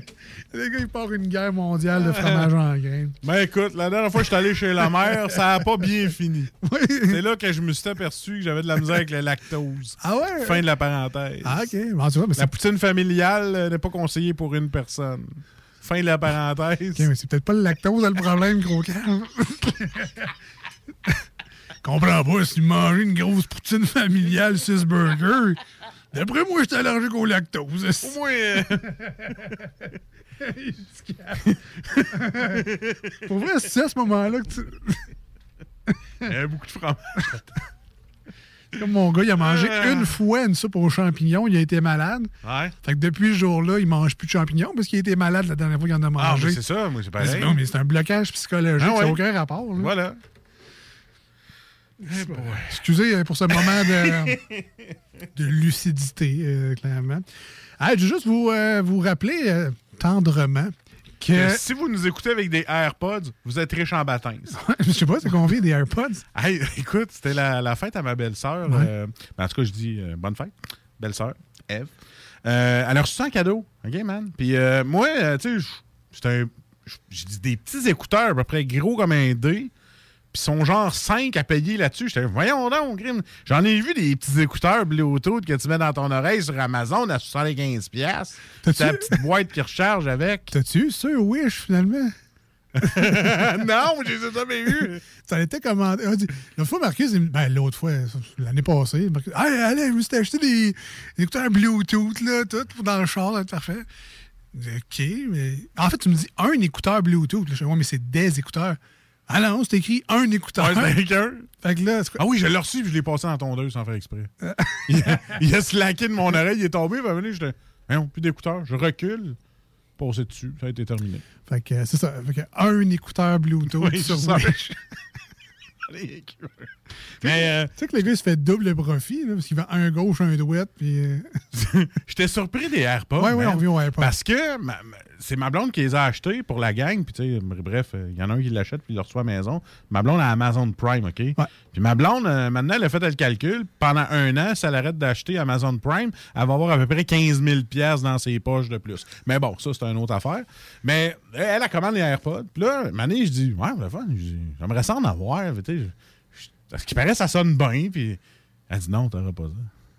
le gars, il part une guerre mondiale de fromage en graines. Ben écoute, la dernière fois que je suis allé chez la mère, ça n'a pas bien fini. C'est là que je me suis aperçu que j'avais de la misère avec le lactose. Ah ouais? Fin de la parenthèse. Ah, OK. Bon, tu vois, mais c'est La poutine familiale euh, n'est pas conseillée pour une personne. Fin de la parenthèse. Mais c'est peut-être pas le lactose le problème, gros calme. Comprends pas, si tu manges une grosse poutine familiale, 6 burgers, d'après moi, j'étais allergique au lactose. Au moins. euh, Pour vrai, c'est à ce moment-là que tu. Il y avait beaucoup de fromage. Comme mon gars, il a mangé Euh. une fois une soupe aux champignons, il a été malade. Ouais. Fait que depuis ce jour-là, il mange plus de champignons parce qu'il a été malade la dernière fois qu'il en a Ah, mangé. mais c'est ça, moi, c'est Mais pareil. non, mais c'est un blocage psychologique, Ah ça n'a aucun rapport. là. Voilà. Excusez euh, pour ce moment de, de lucidité, euh, clairement. Ah, je veux juste vous, euh, vous rappeler tendrement que. Si vous nous écoutez avec des AirPods, vous êtes riche en baptême. je sais pas, c'est combien des AirPods? Hey, écoute, c'était la, la fête à ma belle-sœur. Ouais. euh, ben, en tout cas, je dis euh, bonne fête. Belle-sœur, Eve. Euh, elle a reçu un cadeau. OK, man? Puis euh, moi, tu sais, j'ai dit des petits écouteurs à peu près gros comme un dé. Puis sont genre 5 à payer là-dessus. J'étais, voyons donc, Grim. J'en ai vu des petits écouteurs Bluetooth que tu mets dans ton oreille sur Amazon à 75$. piastres. T'as-tu- C'est la petite boîte qui recharge avec. T'as-tu eu ça, Wish, finalement? non, je les ai jamais eu. Ça été commandé. Ah, L'autre fois, Marcus, il ben, l'autre fois, l'année passée, Marcus, hey, allez, je me suis acheté des, des écouteurs Bluetooth, là, tout, pour dans le char, là, parfait. OK, mais. En fait, tu me dis un écouteur Bluetooth. Là, je dis, ouais, mais c'est des écouteurs. Ah non, c'est écrit un écouteur. Ouais, un. Fait que là, c'est- Ah oui, je l'ai reçu puis je l'ai passé dans ton deux sans faire exprès. il, a, il a slacké de mon oreille, il est tombé, il va venir, j'étais. Non, plus d'écouteurs. Je recule, passé dessus, ça a été terminé. fait que, euh, c'est ça. Fait que un écouteur Bluetooth Oui, sur. Wish. Mais euh, Tu sais que le gars, se fait double profit, là, parce qu'il vend un gauche, un droite, puis... euh, j'étais surpris des AirPods. Ouais, ouais, man, on revient aux AirPods. Parce que ma- c'est ma blonde qui les a achetés pour la gang. Puis, tu sais, bref, euh, il y en a un qui l'achète puis il le reçoit à la maison. Ma blonde a Amazon Prime, OK? Puis ma blonde, euh, maintenant, elle a fait le calcul. Pendant un an, si elle arrête d'acheter Amazon Prime, elle va avoir à peu près 15 000 pièces dans ses poches de plus. Mais bon, ça, c'est une autre affaire. Mais elle, elle a commandé les AirPods. Puis là, Mané, je dis, ouais, le fun. J'aimerais ça en avoir. Tu sais, Parce qu'il paraît, ça sonne bien. Puis elle dit, non, t'auras pas ça.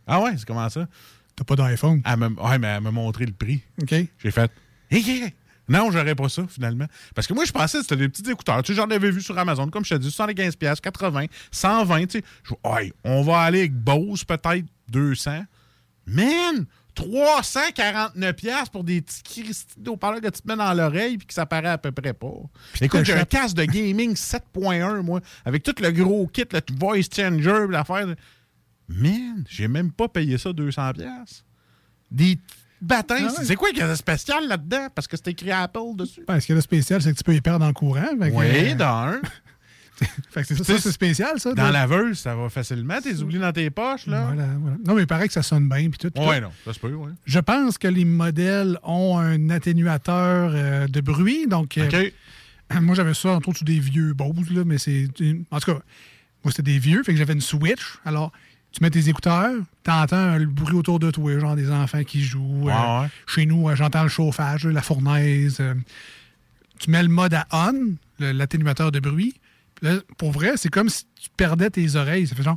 Ah ouais, c'est comment ça? T'as pas d'iPhone? Elle m'a ouais, mais elle m'a montré le prix. OK. J'ai fait, hé, non, j'aurais pas ça, finalement. Parce que moi, je pensais que c'était des petits écouteurs. Tu sais, j'en avais vu sur Amazon, comme je te dis, 75 pièces, 80, 120, tu sais. Je on va aller avec Bose, peut-être 200. Man, 349 pièces pour des petits d'eau-parleurs que tu te mets dans l'oreille puis que ça paraît à peu près pas. Écoute, j'ai un casque de gaming 7.1, moi, avec tout le gros kit, le voice changer, l'affaire. Man, j'ai même pas payé ça 200 pièces. Des bâtins. Ah ouais. C'est quoi qu'il y a de spécial là-dedans? Parce que c'est écrit Apple dessus. Ben, ce qu'il y a de spécial, c'est que tu peux y perdre le courant. Oui, euh, dans un. fait que c'est ça, c'est spécial, ça. Dans de- la veuse, ça va facilement. T'es oublié dans tes poches, là. Voilà, voilà. Non, mais il paraît que ça sonne bien. Puis tout, Ouais, non, ça se peut, ouais. Je pense que les modèles ont un atténuateur euh, de bruit. Donc, euh, moi, j'avais ça, entre autres, sur des vieux Bose, là, mais c'est. En tout cas, moi, c'était des vieux, fait que j'avais une Switch. Alors, tu mets tes écouteurs, t'entends le bruit autour de toi, genre des enfants qui jouent. Euh, ouais. Chez nous, j'entends le chauffage, la fournaise. tu mets le mode à on, l'atténuateur de bruit. Là, pour vrai, c'est comme si tu perdais tes oreilles. Ça fait genre.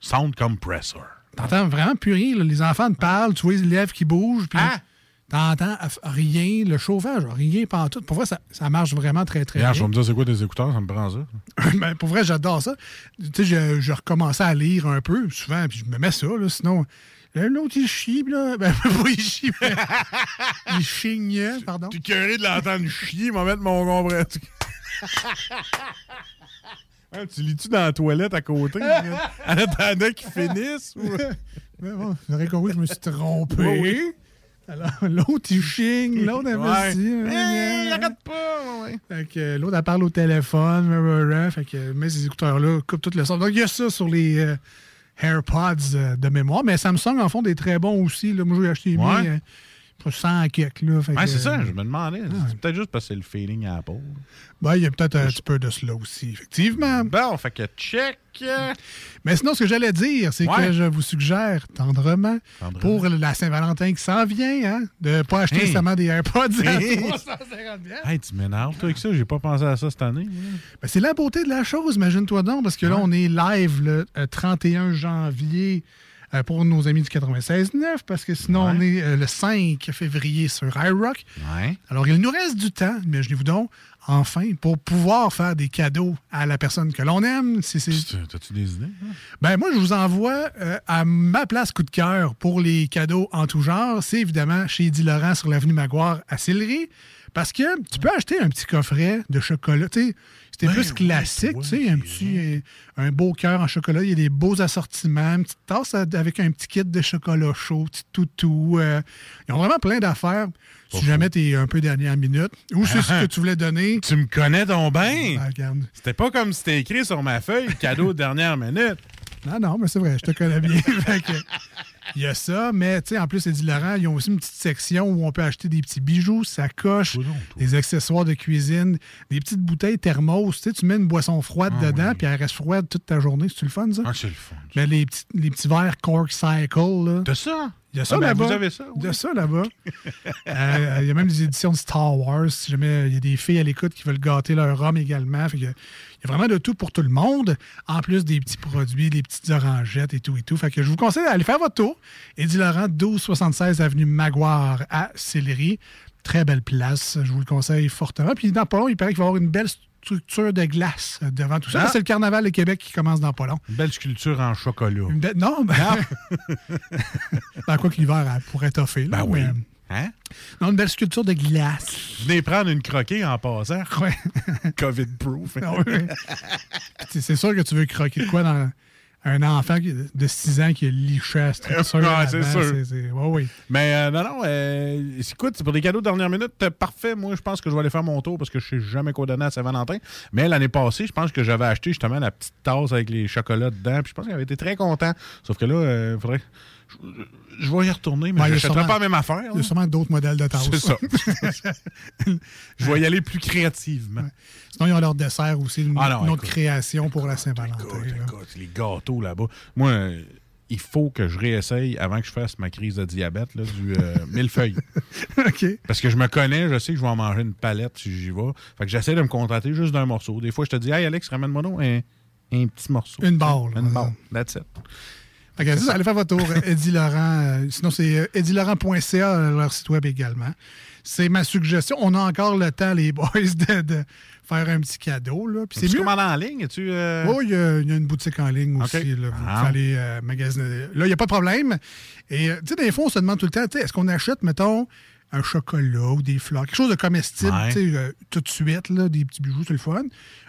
Sound compressor. T'entends vraiment plus rien. là. Les enfants te parlent, tu vois les lèvres qui bougent, puis Ah! t'entends rien, le chauffage, rien pas tout. Pour vrai, ça, ça marche vraiment très, très Regarde, je bien. vais me dire c'est quoi tes écouteurs, ça me prend ça. Ben, pour vrai, j'adore ça. Tu sais, je, je recommençais à lire un peu, souvent, puis je me mets ça, là, sinon... L'autre, il chie, là... Ben, pas il chie, mais il chigne, pardon. T'es curé de l'entendre chier, il va mettre mon compresseur. Tu lis-tu dans la toilette à côté? en attendant qu'ils finissent? ou- Mais bon, j'aurais compris que je me suis trompé. Oui, oui. Alors, l'autre, il chigne, l'autre, elle Ouais. Hey, euh, arrête pas! ouais. Fait que euh, l'autre, elle parle au téléphone. Fait que euh, met ces écouteurs-là, coupe tout le son. Donc, il y a ça sur les euh, AirPods euh, de mémoire. Mais Samsung en font des très bons aussi. Là. Moi, j'ai acheté les Ouais. miens, pour 100 quelques. Là. Ouais, c'est ça, euh, je me demandais. C'est peut-être juste parce que c'est le feeling Apple. ben, il y a peut-être un petit peu de cela aussi, effectivement. Bon, fait que check. Mais sinon, ce que j'allais dire, c'est Ouais. que je vous suggère tendrement, Tendrement. pour la Saint-Valentin qui s'en vient, hein, de ne pas acheter Hey. seulement des AirPods à Hey. 350 Hey, tu m'énerves, toi, avec ça. J'ai pas pensé à ça cette année. Ben, c'est la beauté de la chose, imagine-toi donc, parce que là, on est live le euh, 31 janvier euh, pour nos amis du 96.9, parce que sinon, Ouais. on est euh, le 5 février sur iRock. Ouais. Alors, il nous reste du temps, imaginez-vous donc, enfin, pour pouvoir faire des cadeaux à la personne que l'on aime. Si c'est- T'as-tu des idées? hein? ben, moi, je vous envoie euh, à ma place coup de cœur pour les cadeaux en tout genre. C'est évidemment chez Eddie Laurent sur l'avenue Maguire à Sillery. Parce que tu peux acheter un petit coffret de chocolat. C'était Ben plus classique, tu sais, un petit euh, un beau cœur en chocolat. Il y a des beaux assortiments, une petite tasse avec un petit kit de chocolat chaud, petit toutou. euh, ils ont vraiment plein d'affaires. Si jamais tu es un peu dernière minute, ou c'est ce que tu voulais donner. Tu me connais? Ah, regarde. C'était pas comme si c'était écrit sur ma feuille, cadeau de dernière minute. Non, non, mais c'est vrai, je te connais bien. Il y a ça, mais tu sais, en plus, Eddie Laurent, ils ont aussi une petite section où on peut acheter des petits bijoux, sacoches, des accessoires de cuisine, des petites bouteilles thermos. Tu sais, tu mets une boisson froide Ah dedans, puis elle reste froide toute ta journée. C'est-tu le fun, ça? Ah, c'est le fun. Mais les petits, les petits verres Cork Cycle, là. T'as ça? Il y a ça Ah, ben, là-bas. vous avez ça, Il y a ça là-bas. Euh, il y a même des éditions de Star Wars. Si jamais il y a des filles à l'écoute qui veulent gâter leur homme également. Fait que il y a vraiment de tout pour tout le monde. En plus des petits produits, des petites orangettes et tout et tout. Fait que je vous conseille d'aller faire votre tour. Eddie Laurent, 1276 avenue Maguire à Sillery. Très belle place. Je vous le conseille fortement. Puis dans pas long, il paraît qu'il va y avoir une belle structure de glace devant tout ça. Ah. C'est le carnaval de Québec qui commence dans pas long. Une belle sculpture en chocolat. Une belle- Non, ben, dans quoi que l'hiver pourrait toffer. Ben oui. mais- Hein? Non, une belle sculpture de glace. Venez prendre une croquée en passant. Ouais. COVID-proof. Ah oui. C'est sûr que tu veux croquer de quoi dans un enfant de 6 ans qui a liché la structure. Ouais, c'est sûr. ouais, oui. Mais euh, non, non, euh, écoute, c'est pour des cadeaux de dernière minute, euh, parfait. Moi, je pense que je vais aller faire mon tour parce que je sais jamais quoi donner à Saint-Valentin. Mais l'année passée, je pense que j'avais acheté justement la petite tasse avec les chocolats dedans. Puis je pense qu'elle avait été très content. Sauf que là, euh, faudrait. Je, vais y retourner, mais Ouais, je n'achèterai pas la même affaire. Il y a sûrement d'autres modèles de tasses. C'est ça. je vais y aller plus créativement. Sinon, ils ont leur dessert aussi, une, Ah non, une autre écoute. création pour la Saint-Valentin. les gâteaux là-bas. Moi, euh, il faut que je réessaye avant que je fasse ma crise de diabète là, du euh, millefeuille. OK. Parce que je me connais, je sais que je vais en manger une palette si j'y vais. Fait que j'essaie de me contenter juste d'un morceau. Des fois, je te dis, hey Alex, ramène-moi un, un petit morceau. Une barre. Une barre. That's it. Ça, allez faire votre tour. Eddie Laurent. euh, sinon, c'est euh, eddielaurent.ca, euh, leur site web également. C'est ma suggestion. On a encore le temps, les boys, de, de faire un petit cadeau. Là. Puis c'est mieux. en ligne? Tu, euh, Oh, il y, a, il y a une boutique en ligne aussi. Là, vous Ah. pouvez aller euh, magasiner. Là, il n'y a pas de problème. Et, euh, tu sais, des fois, on se demande tout le temps, tu sais, est-ce qu'on achète, mettons, un chocolat ou des fleurs, quelque chose de comestible, Ouais. euh, tout de suite, là, des petits bijoux, c'est le fun.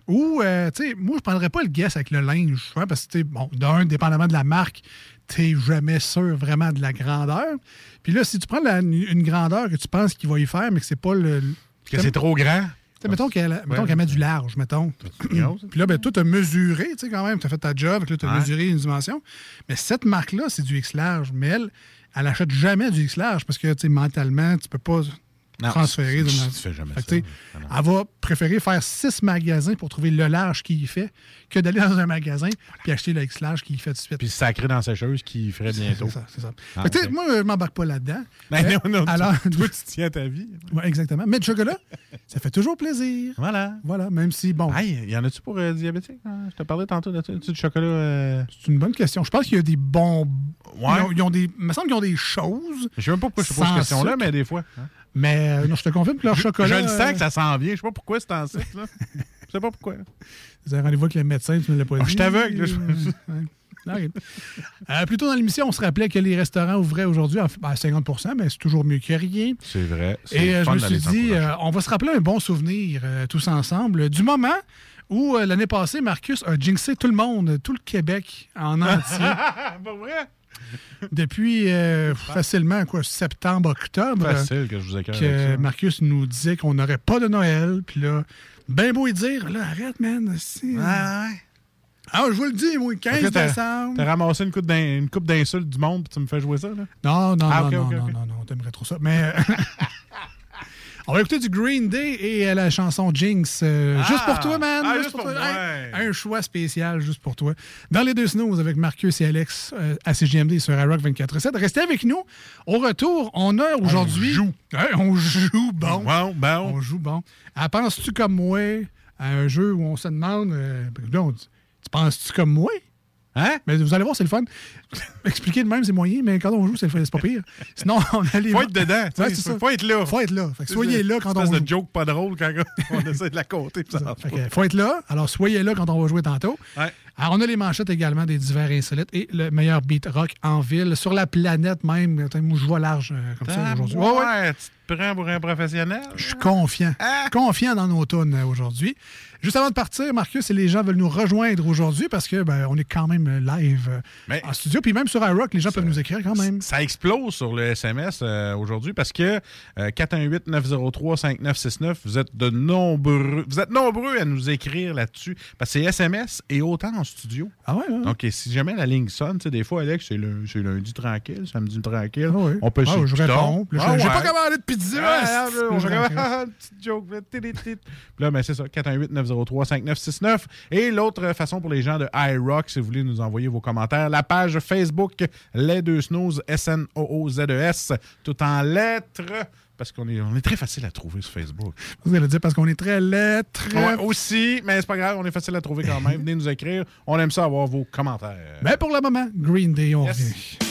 Ou, euh, tu sais, moi, je prendrais pas le guess avec le linge, parce que, bon, d'un, dépendamment de la marque, tu jamais sûr vraiment de la grandeur. Puis là, si tu prends la- une grandeur que tu penses qu'il va y faire, mais que c'est pas le. Que c'est trop grand? Mettons qu'elle mettons Ouais. qu'elle met du large, mettons. Puis là, ben, toi, tu as mesuré, tu sais, quand même, tu as fait ta job, tu as Ouais. mesuré une dimension. Mais cette marque-là, c'est du X large. Mais elle, elle achète jamais du X large parce que, tu sais, mentalement, tu peux pas Non, transférer. tu- fais jamais Fait ça. Elle va préférer faire six magasins pour trouver le large qu'il y fait que d'aller dans un magasin puis acheter le X large qu'il y fait tout de suite. Puis sacré dans sa sécheuse qui ferait bientôt. C'est ça, c'est ça. Ah, Fait moi, je m'embarque pas là-dedans. Ben Mais non, non, alors, toi, tu tiens à ta vie. Ouais, exactement. Mais du chocolat, ça fait toujours plaisir. Voilà. Voilà, même si, bon. Hey, y en a-tu pour euh, diabétiques? hein? Je te parlais tantôt de du chocolat. euh, C'est une bonne question. Je pense qu'il y a des bons. Ouais. Ils ont, ils ont des. Il me semble qu'ils ont des choses. Je sais même pas pourquoi je te pose cette question-là, mais des fois. hein. Mais euh, non, je te confirme que leur chocolat. Je le sens euh, que ça s'en vient. Je sais pas pourquoi c'est en site, là. Je sais pas pourquoi. Vous avez rendez-vous avec le médecin, tu ne l'as pas dit. je t'aveugle, Euh, ouais. Plus tôt dans l'émission, on se rappelait que les restaurants ouvraient aujourd'hui à à 50% mais c'est toujours mieux que rien. C'est vrai. Et euh, je me suis dit, euh, on va se rappeler un bon souvenir tous ensemble du moment où l'année passée, Marcus a jinxé tout le monde, tout le Québec en entier. Pas vrai? Depuis euh, facilement quoi, septembre, octobre. Facile que je vous que. Marcus nous disait qu'on n'aurait pas de Noël. Puis là, ben beau y dire, là, arrête, man. si. Ah, je vous le dis, moi, 15 Fait que t'as- décembre. T'as ramassé une coupe une coupe d'insultes du monde puis tu me fais jouer ça, là? Non, non, Ah, non, ok, non, non, non, non, t'aimerais trop ça. Mais euh, on va écouter du Green Day et euh, la chanson Jinx. euh, Ah! juste pour toi, man. Ah, juste pour toi. Un, un choix spécial juste pour toi. Dans les deux snooze avec Marcus et Alex euh, à CGMD sur iRock 24.7. Restez avec nous. Au retour, on a aujourd'hui... joue. Ouais, on joue bon. Bon, bon. On joue bon. Ah, Penses-tu comme moi à un jeu où on se demande... euh, ben, tu tu penses-tu comme moi? Hein? Mais vous allez voir, c'est le fun. Expliquer de même, c'est moyen, mais quand on joue, c'est le fun, c'est pas pire. Sinon, on a les. Faut être dedans. Ouais, sais, c'est ça. faut être là. Faut être là. Fait que soyez là quand on Espèce joue. de joke pas drôle quand on essaie de la compter. ça Fait que, faut être là. Alors, soyez là quand on va jouer tantôt. Ouais. Alors, on a les manchettes également des divers insolites et le meilleur beat rock en ville, sur la planète même. Moi, je vois large euh, comme ça aujourd'hui. ouais, tu te prends pour un professionnel? Je suis confiant. Ah! Confiant dans nos tunes euh, aujourd'hui. Juste avant de partir, Marcus, et les gens veulent nous rejoindre aujourd'hui parce que ben, on est quand même euh, live Mais- en studio. Puis même sur iRock, les gens peuvent nous écrire quand même. Ça explose sur le SMS euh, aujourd'hui parce que euh, 418-903-5969, vous êtes de nombreux. Vous êtes nombreux à nous écrire là-dessus. Parce que c'est SMS et autant en studio. Ah ouais, ouais. Donc, si jamais la ligne sonne, tu sais, des fois, Alex, c'est lundi tranquille, samedi tranquille. Ah ouais. On peut Ah je réponds. Ah J'ai ouais. pas commandé de pizza. Ah, asti. ah, ah, une petite joke. Puis Là, ben, c'est ça, 418-903-5969. Et l'autre façon pour les gens de iRock, si vous voulez nous envoyer vos commentaires, la page Facebook Les Deux Snooze, S-N-O-O-Z-E-S, E tout en lettres, parce qu'on est, on est très facile à trouver sur Facebook. Vous allez dire parce qu'on est très lettres. Ouais, aussi, mais c'est pas grave, on est facile à trouver quand même. Venez nous écrire. On aime ça avoir vos commentaires. Mais pour le moment, Green Day, on Yes. revient.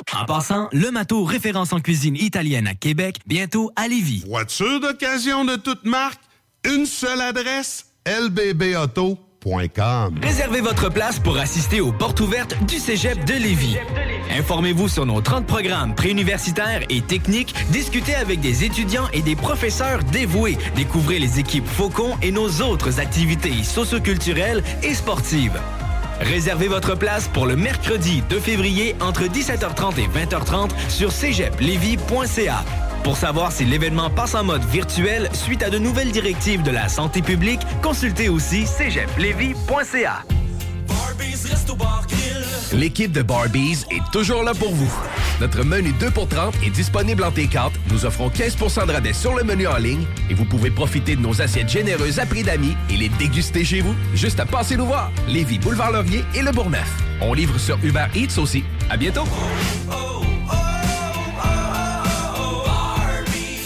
En passant, le Mato référence en cuisine italienne à Québec, bientôt à Lévis. Voiture d'occasion de toute marque, une seule adresse, lbbauto.com. Réservez votre place pour assister aux portes ouvertes du Cégep de Lévis. Informez-vous sur nos 30 programmes préuniversitaires et techniques, discutez avec des étudiants et des professeurs dévoués, découvrez les équipes Faucon et nos autres activités socioculturelles et sportives. Réservez votre place pour le mercredi 2 février entre 17h30 et 20h30 sur cégeplevy.ca. Pour savoir si l'événement passe en mode virtuel suite à de nouvelles directives de la santé publique, consultez aussi cégeplevy.ca. L'équipe de Barbies est toujours là pour vous. Notre menu 2 pour 30 est disponible en T4. Nous offrons 15% de rabais sur le menu en ligne et vous pouvez profiter de nos assiettes généreuses à prix d'amis et les déguster chez vous. Juste à passer nous voir. Lévis, Boulevard Laurier et Le Bourgneuf. On livre sur Uber Eats aussi. À bientôt.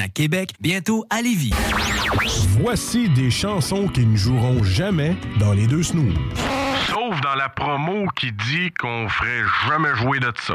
à Québec, bientôt à Lévis. Voici des chansons qui ne joueront jamais dans les deux snooze. Sauf dans la promo qui dit qu'on ferait jamais jouer de ça.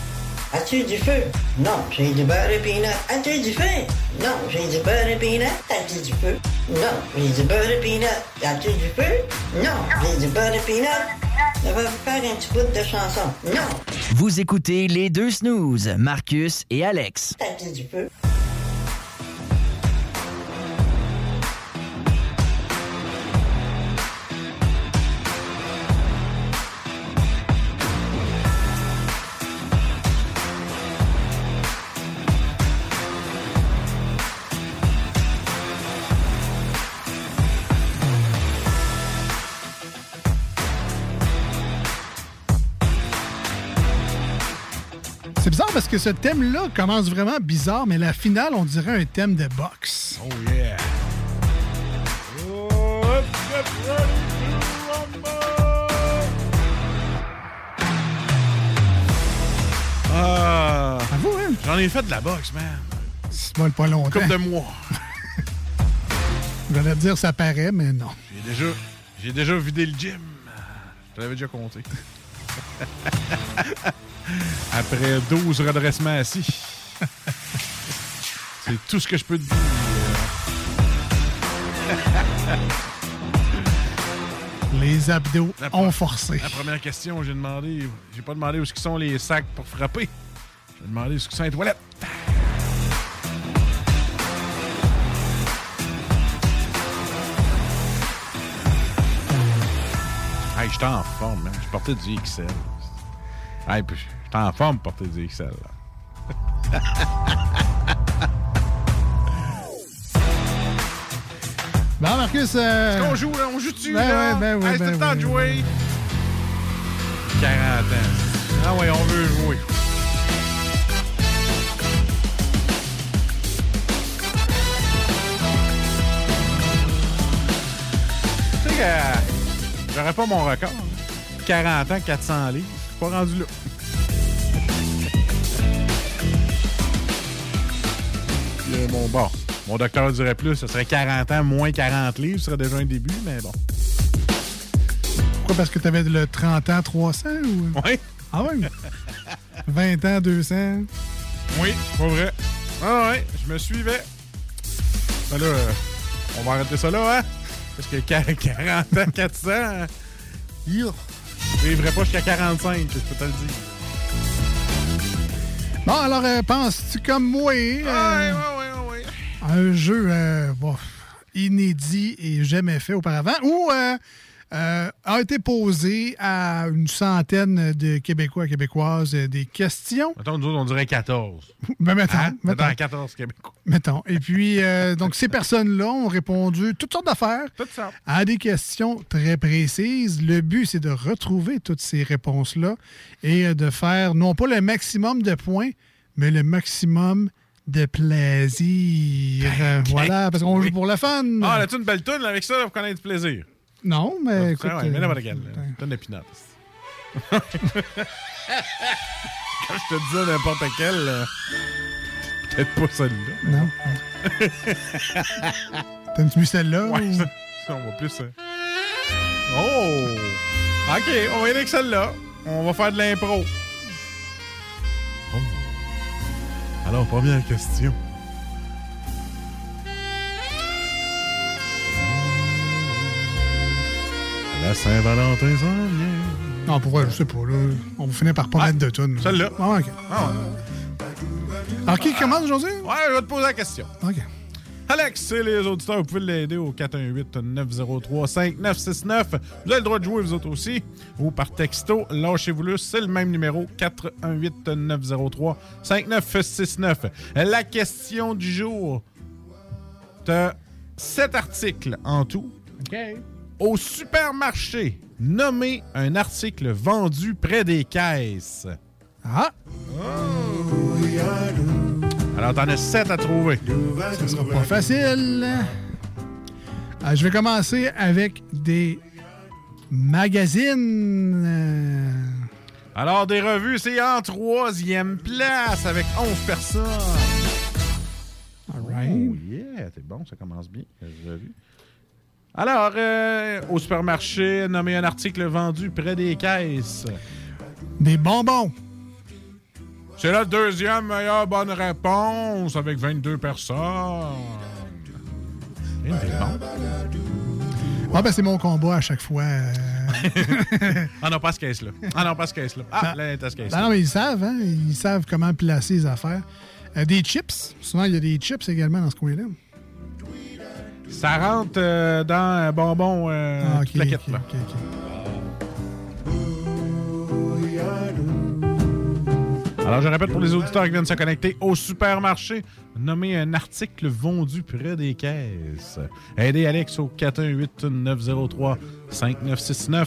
As-tu du feu? Non, j'ai du beurre et peanut. As-tu du feu? Non, j'ai du beurre et peanut. As-tu du feu? Non, j'ai du beurre et peanut. As-tu du feu? Non, j'ai du beurre et peanut. On va faire un petit bout de chanson. Non, Vous écoutez les deux snooze, Marcus et Alex. as-tu du feu? C'est bizarre parce que ce thème-là commence vraiment bizarre, mais la finale, on dirait un thème de boxe. Oh yeah. Ah. Avoue, hein? J'en ai fait de la boxe, man. C'est pas, pas longtemps. Couple de mois. Te dire ça paraît, mais non. J'ai déjà, j'ai déjà vidé le gym. Je l'avais déjà compté. Après 12 redressements assis. C'est tout ce que je peux te dire. Les abdos La ont forcé. La première question, j'ai demandé. J'ai pas demandé où ce sont les sacs pour frapper. J'ai demandé où ce sont les toilettes. Hey, j'étais en forme, man. Je portais du XL. Hey, puis j'étais en forme pour porter du XL. là. Bon, Marcus. euh, Est-ce qu'on joue, là? On joue-tu, Ben là? ouais, ben ouais, Hey, c'est ben le temps de jouer. 40 ans. Ah ouais, on veut jouer. Tu sais que j'aurais pas mon record. hein. 40 ans, 400 livres. Je suis pas rendu là. Mon, bon, mon docteur dirait plus, ce serait 40 ans, moins 40 livres, ce serait déjà un début, mais bon. Pourquoi? Parce que tu avais le 30 ans 300 ou? Oui. Ah ouais? 20 ans 200. Oui, pas vrai. Ah ouais, je me suivais. Ben là, euh, on va arrêter ça là, hein? Parce que quar- 40 ans, 400, hein? Je vivrai pas jusqu'à 45, je peux te le dire. Bon, alors, euh, penses-tu comme moi? euh, ouais, ouais. Un jeu euh, bon, inédit et jamais fait auparavant, ou euh, euh, a été posé à une centaine de Québécois et Québécoises euh, des questions. Mettons, nous autres, on dirait 14. Ben, mettons, Hein? mettons. Mettons 14 Québécois. Mettons. Et puis, euh, donc, ces personnes-là ont répondu toutes sortes d'affaires à des questions très précises. Le but, c'est de retrouver toutes ces réponses-là et de faire non pas le maximum de points, mais le maximum de plaisir. Euh, Voilà, parce qu'on joue pour le fun. Ah, là, tu une belle toune avec ça là, pour connaître du plaisir. Non, mais écoute. Ah ouais, mais euh, n'importe quelle. Tonne de peanuts. Quand je te disais n'importe quelle, là, peut-être pas celle-là. Non. T'aimes-tu mieux celle-là? Ouais, ou- ça, ça, on va plus. euh, Oh! Ok, on va y aller avec celle-là. On va faire de l'impro. Alors, première question. La Saint-Valentin s'en vient. Non, pourquoi? Je sais pas, là. On va finir par pas mettre de tonnes. Celle-là. Ah, OK. Alors, qui commence aujourd'hui? Ouais, je vais te poser la question. OK. Alex et les auditeurs, vous pouvez l'aider au 418-903-5969. Vous avez le droit de jouer, vous autres aussi. Ou par texto, lâchez-vous le, c'est le même numéro, 418-903-5969. La question du jour. T'as sept articles en tout. OK. Au supermarché, nommez un article vendu près des caisses. Ah! Alors, t'en as sept à trouver. Ça sera pas facile. Euh, je vais commencer avec des magazines. Euh, Alors, des revues, c'est en troisième place avec 11 personnes. All right. Oh yeah, c'est bon, ça commence bien. revues. Alors, euh, au supermarché, nommez un article vendu près des caisses. Des bonbons. C'est la deuxième meilleure bonne réponse avec 22 personnes. Ah, ben, c'est mon combat à chaque fois. Ah non, pas ce caisse-là. Ah non, pas ce caisse-là. Ah, là, t'as ce caisse Ben non, mais ils savent, hein? Ils savent comment placer les affaires. Euh, des chips. Souvent, il y a des chips également dans ce coin-là. Ça rentre euh, dans un bonbon euh, Ah, là. ok, Alors, je répète pour les auditeurs qui viennent se connecter au supermarché, nommez un article vendu près des caisses. Aidez Alex au 418-903-5969.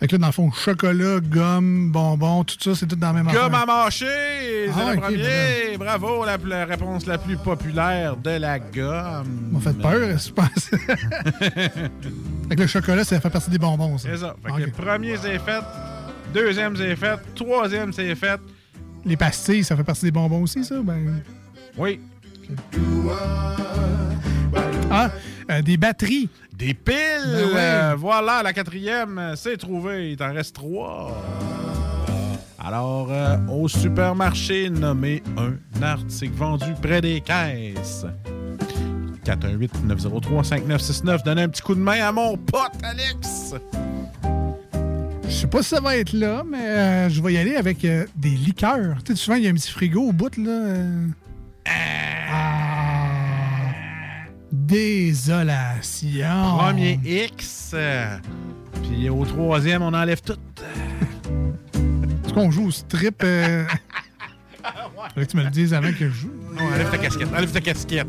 Fait que là, dans le fond, chocolat, gomme, bonbons, tout ça, c'est tout dans la même Comme affaire. à mâcher, c'est Ah, le ok, premier. Bravo, la, la réponse la plus populaire de la gomme. m'a fait peur, je pense. fait que le chocolat, ça fait partie des bonbons, ça. C'est ça. Fait que Ok. le premier, c'est fait. Deuxième, c'est fait. Troisième, c'est fait. Les pastilles, ça fait partie des bonbons aussi, ça? Ben... Oui. Ah, Euh, des batteries. Des piles! Ben ouais. Euh, voilà, la quatrième, euh, c'est trouvé. Il t'en reste trois. Alors, euh, au supermarché, nommé un article vendu près des caisses. 418-903-5969. Donnez un petit coup de main à mon pote, Alex. Je sais pas si ça va être là, mais euh, je vais y aller avec euh, des liqueurs. Tu sais, souvent, il y a un petit frigo au bout, là. euh. Ah. Désolation. Premier X. euh, Puis au troisième, on enlève tout. Est-ce qu'on joue au strip? Euh... Faudrait que tu me le dises avant que je joue. Non, enlève ta casquette. Enlève ta casquette.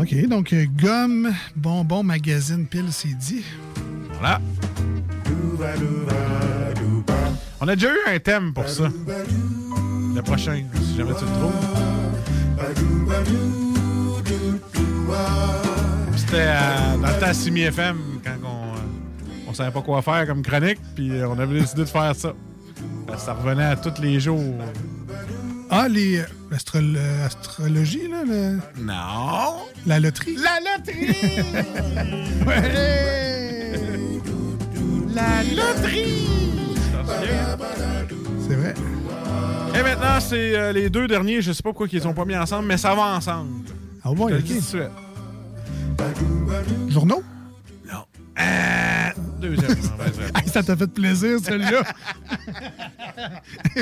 OK, donc euh, gomme, bonbon, magazine, pile, c'est dit. Voilà. On a déjà eu un thème pour ça. Le prochain, si jamais tu le trouves. C'était euh, dans le temps 6 FM, quand on, euh, on savait pas quoi faire comme chronique, puis on avait décidé de faire ça. Ça revenait à tous les jours. Ah, les l'astro- l'astrologie, là? le- Non! La loterie? La loterie! ouais! La loterie! C'est vrai. Et maintenant, c'est euh, les deux derniers. Je sais pas pourquoi ils sont pas mis ensemble, mais ça va ensemble. Ah bon, ok. Journaux? Non. Euh, deuxième. Hey, ça t'a fait plaisir, celui-là?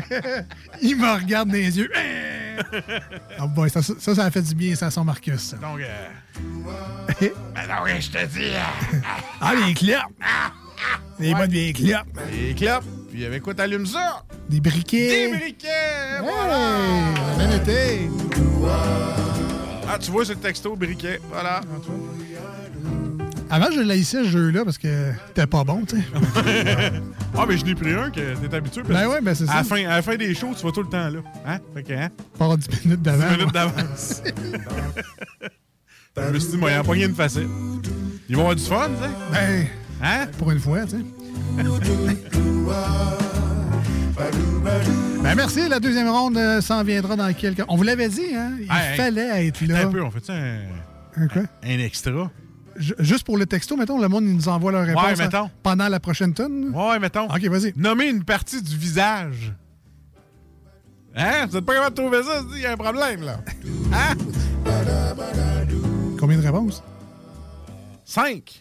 Il me regarde dans les yeux. Ah boy, ça, ça, ça a fait du bien, ça, son Marcus. ça. Donc, euh... ben non, ouais, je te dis. Ah, les clopes! Les bonnes vieilles clopes. Les clopes. Puis avec quoi t'allumes ça? Des briquets. Des briquets! Voilà! bien été. Ah, tu vois, c'est le texto briquet. Voilà. Avant, je laissais ce jeu-là parce que t'es pas bon, tu sais. ah, mais je n'ai pris un que t'es habitué. parce Ben ouais, ben c'est à ça. La fin, à la fin des shows, tu vas tout le temps là. Hein? Fait que, hein? Pas 10 minutes d'avant. 10 minutes d'avance. Je me suis dit, moi, il y a de facile. Ils vont avoir du fun, tu sais. Ben, Hein? pour une fois, tu sais. Ben merci, la deuxième ronde euh, s'en viendra dans quelques... On vous l'avait dit, hein? Il Hey, hey. fallait être là. un peu, on fait ça un, Un quoi? un extra? Ju- Juste pour le texto, mettons, le monde il nous envoie leur réponse Ouais, hein, pendant la prochaine tonne. Ouais, mettons. OK, vas-y. Nommer une partie du visage. Hein? Vous êtes pas capable de trouver ça? Il y a un problème, là. Hein? Combien de réponses? Cinq.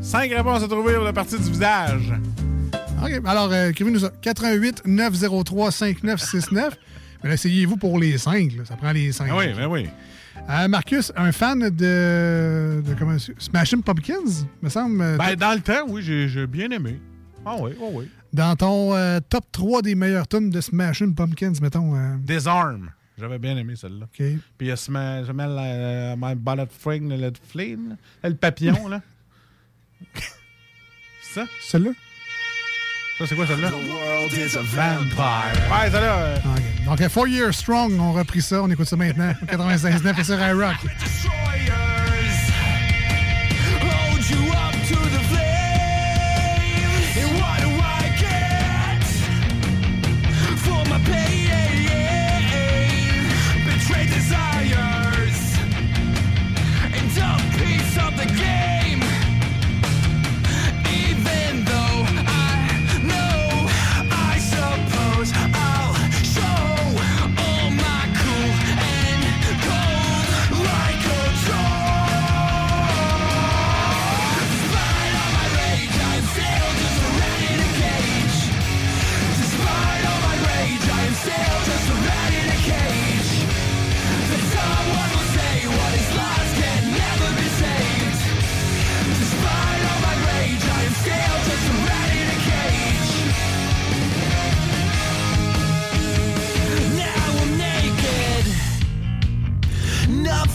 Cinq réponses à trouver pour la partie du visage. OK, alors euh, écrivez-nous ça. 88 903 5969. Mais là, essayez-vous pour les 5. Ça prend les 5. Ben oui, ben oui. Euh, Marcus, un fan de, de comment, Smashing Pumpkins, me semble. euh, Ben, dans le temps, oui, j'ai bien aimé. Ah oui, oh oui. dans ton euh, top 3 des meilleures tunes de Smashing Pumpkins, mettons. euh, Disarm. J'avais bien aimé celle-là. OK. Puis il y a Sma- je mets la, euh, My Bullet Fring, le flame, là. le papillon, là. C'est ça? Celle-là? Ça, c'est quoi celle-là? Vampire. Ouais, celle-là. euh, OK. Donc, Four Years Strong, on repris ça. On écoute ça maintenant. 96.9 et sur iRock.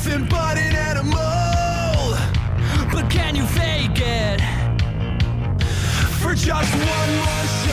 nothing but an animal. But can you fake it? For just one more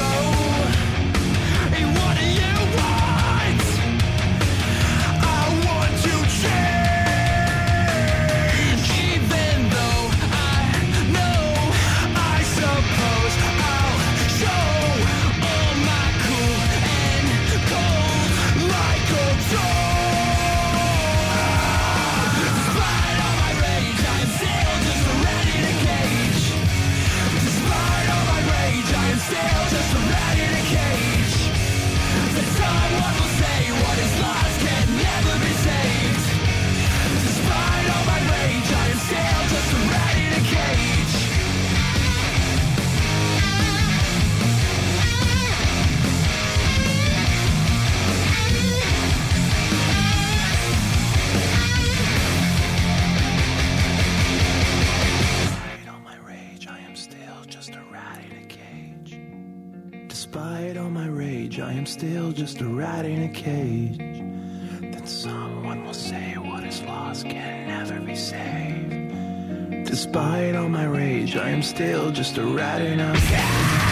Despite all my rage, I am still just a rat in a cage. Then someone will say what is lost can never be saved. Despite all my rage, I am still just a rat in a cage.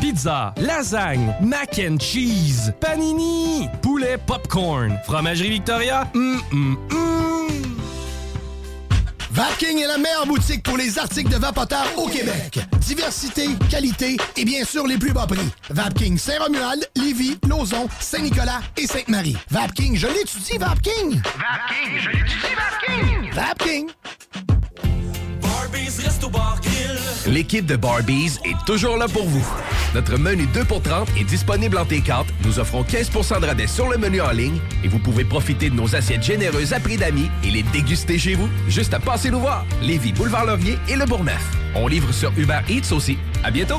Pizza, lasagne, mac and cheese, panini, poulet popcorn, fromagerie Victoria, hum, hum, hum. Vapking est la meilleure boutique pour les articles de vapoteurs au Québec. Diversité, qualité et bien sûr les plus bas prix. Vapking Saint-Romuald, Lévis, Lauson, Saint-Nicolas et Sainte-Marie. Vapking, je l'étudie, Vapking! Vapking, je l'étudie, Vapking Vapking! Barbies, Resto Bar Grill L'équipe de Barbies est toujours là pour vous. Notre menu 2 pour 30 est disponible en T4. Nous offrons 15% de rabais sur le menu en ligne et vous pouvez profiter de nos assiettes généreuses à prix d'amis et les déguster chez vous. Juste à passer nous voir. Lévis, Boulevard Laurier et Le Bourgneuf. On livre sur Uber Eats aussi. À bientôt.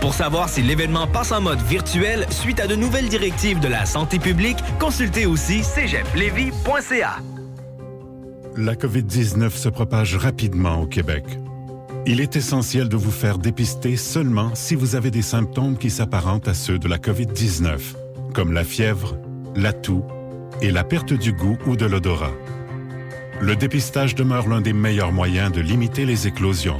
Pour savoir si l'événement passe en mode virtuel suite à de nouvelles directives de la santé publique, consultez aussi cégeplevy.ca. La COVID-19 se propage rapidement au Québec. Il est essentiel de vous faire dépister seulement si vous avez des symptômes qui s'apparentent à ceux de la COVID-19, comme la fièvre, la toux et la perte du goût ou de l'odorat. Le dépistage demeure l'un des meilleurs moyens de limiter les éclosions.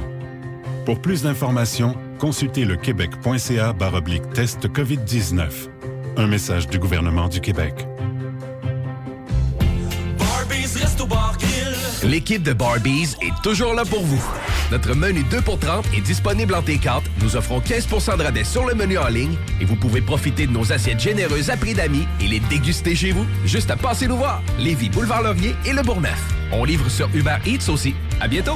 Pour plus d'informations, consultez le québec.ca baroblique test COVID-19. Un message du gouvernement du Québec. L'équipe de Barbies est toujours là pour vous. Notre menu 2 pour 30 est disponible en T4. Nous offrons 15% de rabais sur le menu en ligne et vous pouvez profiter de nos assiettes généreuses à prix d'amis et les déguster chez vous. Juste à passer nous voir. Lévis, Boulevard Laurier et Le Bourgneuf. On livre sur Uber Eats aussi. À bientôt.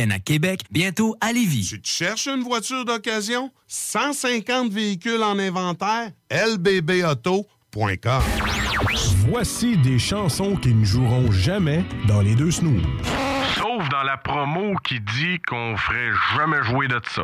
à Québec, bientôt à Lévis. Tu cherches une voiture d'occasion? 150 véhicules en inventaire? lbbauto.com Voici des chansons qui ne joueront jamais dans les deux snooze. Sauf dans la promo qui dit qu'on ferait jamais jouer de ça.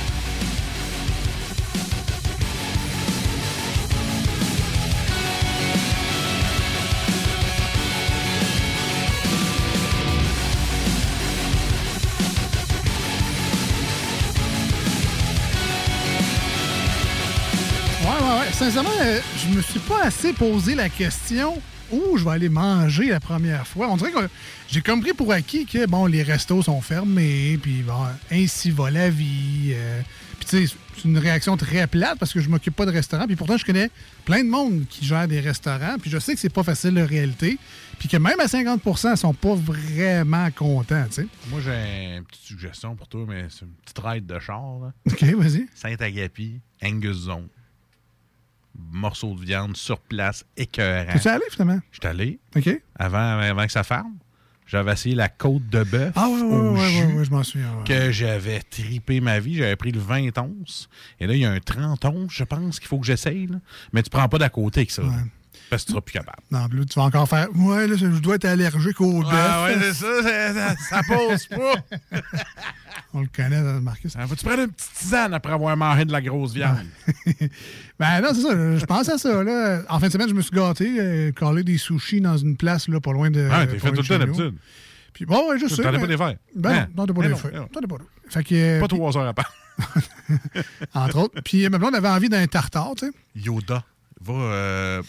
Sincèrement, euh, je me suis pas assez posé la question où je vais aller manger la première fois. On dirait que j'ai compris pour acquis que, bon, les restos sont fermés, puis bon, ainsi va la vie. euh. puis tu sais, c'est une réaction très plate parce que je m'occupe pas de restaurant, puis pourtant, je connais plein de monde qui gère des restaurants, puis je sais que c'est pas facile de réalité, puis que même à 50% ils sont pas vraiment contents, tu sais. Moi, j'ai une petite suggestion pour toi, mais c'est une petite ride de char. Là. OK, vas-y. Saint-Agapi, Angus Zone. Morceau de viande sur place, écœurant. Tu es allé finalement? Je suis allé. OK. Avant, avant que ça ferme. J'avais essayé la côte de bœuf. Ah, ouais, jus ouais, ouais, je m'en souviens. Que j'avais tripé ma vie. J'avais pris le 20 onces. Et là, il y a un 30 onces, je pense, qu'il faut que j'essaye. Mais tu prends pas d'à côté avec ça. Parce que tu seras plus capable. Non, là, tu vas encore faire. Ouais, là, je dois être allergique au bœuf. Ah ouais, c'est ça, ça, pose pas. On le connaît, hein, Marcus. Ah, Faut-tu prendre une petite tisane après avoir mangé de la grosse viande? Ben non, c'est ça. Je pense à ça. Là. En fin de semaine, je me suis gâté, euh, collé des sushis dans une place là, pas loin de. Ah, t'es fait tout le temps d'habitude. Puis bon, ouais, je T'en as pas des verres? Ben Hein? non, t'en as pas des non. T'en as pas d'eau. Fait que. euh, Pas trois heures à part. Entre autres. Puis ma blonde avait envie d'un tartare, tu sais. Yoda. Va euh,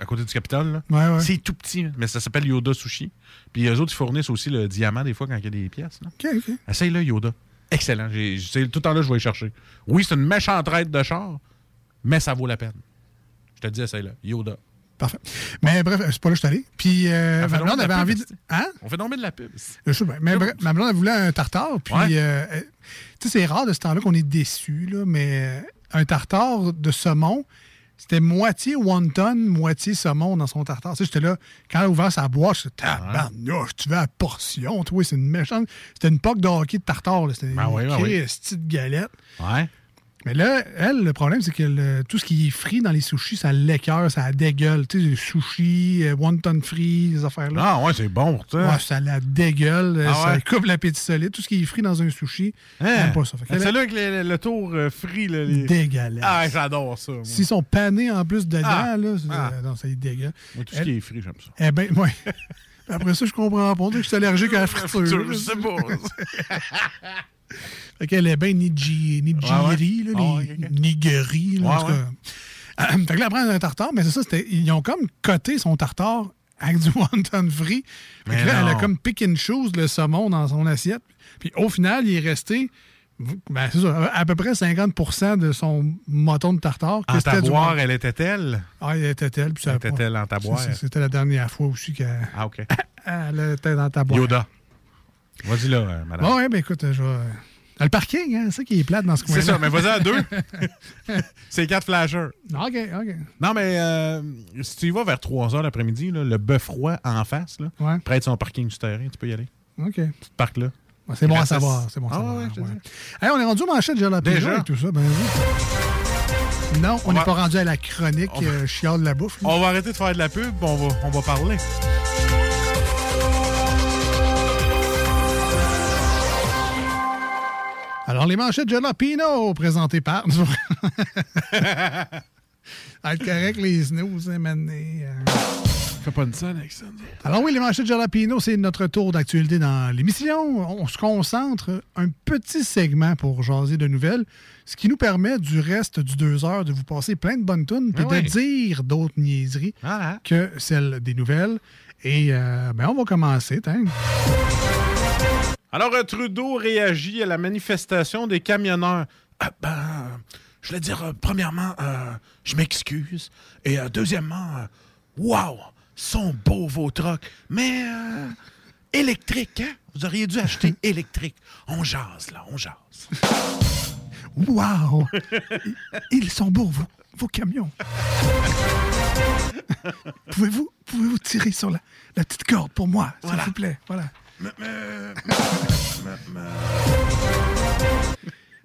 à côté du Capitole. là. Ouais, ouais. C'est tout petit, mais ça s'appelle Yoda Sushi. Puis eux autres, ils fournissent aussi le diamant des fois quand il y a des pièces. là. OK, OK. Essaye-le, Yoda. Excellent. J'ai- tout le temps là, je vais y chercher. Oui, c'est une méchante traite de char, mais ça vaut la peine. Je te dis, essaye-le. Yoda. Parfait. Mais bref, c'est pas là que je suis allé. Puis euh, ma blonde avait envie de. Hein? On fait bien de la pub. Je sais bien. Mais bref, ma blonde elle voulait un tartare. Puis, Ouais. euh, euh, tu sais, c'est rare de ce temps-là qu'on est déçu, là, mais euh, un tartare de saumon, c'était moitié wonton, moitié saumon dans son tartare. Tu sais, j'étais là, quand elle a ouvert sa boîte, je suis tabarnouche, tu veux la portion, toi, c'est une méchante. C'était une poque de hockey de tartare. C'était Ben oui, une ben oui. Christie de galette. Ouais. Mais là, elle, le problème, c'est que le- tout ce qui est frit dans les sushis, ça l'écœure, ça la dégueule. Tu sais, les sushis, euh, wonton frit, ces affaires-là. Ah ouais, c'est bon pour ça. Ouais, ça la dégueule, Ah ça ouais? coupe l'appétit solide. Tout ce qui est frit dans un sushi, Hein? j'aime pas ça. C'est là, là avec le, le tour euh, frit. Là, les... Dégueulasse. Ah, j'adore ça. S'ils sont panés en plus dedans, Ah. là, Ah. euh, non, ça y dégueule. Moi, tout ce qui est frit, j'aime ça. Eh ben, ouais. Après ça, je comprends pas. On dirait que je suis allergique à la friture. Je sais pas. Fait qu'elle est bien Ah ouais, en Ouais, tout cas. fait que là, elle un tartare, mais c'est ça, ils ont comme coté son tartare avec du wonton. Fait que là, elle a comme pick and choose le saumon dans son assiette. Puis au final, il est resté, ben, c'est ça, à peu près 50 de son moton de tartare. En du taboire, elle était-elle? Ah, elle était-elle. Puis ça pas- Était-elle en taboire? C'était la dernière fois aussi qu'elle Ah, OK. elle était dans ta boîte. Yoda. Vas-y là, euh, madame. Bon, ouais, ben écoute, je vais. euh, Le parking, hein, c'est ça qui est plate dans ce coin-là. C'est ça, mais vas-y à deux. C'est quatre flashers. OK, OK. Non, mais euh, si tu y vas vers 3 h l'après-midi, le bœuf froid en face, là, Ouais. près de son parking souterrain, tu peux y aller. OK. Tu te parques là. Ouais, c'est bon à savoir. C'est bon à Ah savoir. ouais. Hey, on est rendu aux manchettes de jalapeno Déjà? et tout ça. Ben oui. Non, on n'est va- pas rendu à la chronique On va- euh, chiale de la bouffe. là. On va arrêter de faire de la pub, on va, on va parler. Alors, les manchettes Jalapino, présentées par... Être correct, les snooze, hein, maintenant, euh. Fais pas avec ça. Alors oui, les manchettes Jalapino, c'est notre tour d'actualité dans l'émission. On se concentre un petit segment pour jaser de nouvelles, ce qui nous permet du reste du deux heures de vous passer plein de bonnes tunes puis Ah oui. de dire d'autres niaiseries Voilà. que celles des nouvelles. Et euh, ben, on va commencer. tiens. Alors, euh, Trudeau réagit à la manifestation des camionneurs. Ah, ben, je voulais dire, euh, premièrement, euh, je m'excuse. Et euh, deuxièmement, wow, sont beaux vos trucks. Mais électrique, hein? Vous auriez dû acheter électrique. On jase, là, on jase. Wow! Ils sont beaux, vos, vos camions. Pouvez-vous pouvez tirer sur la, la petite corde pour moi, s'il Voilà. vous plaît? Voilà.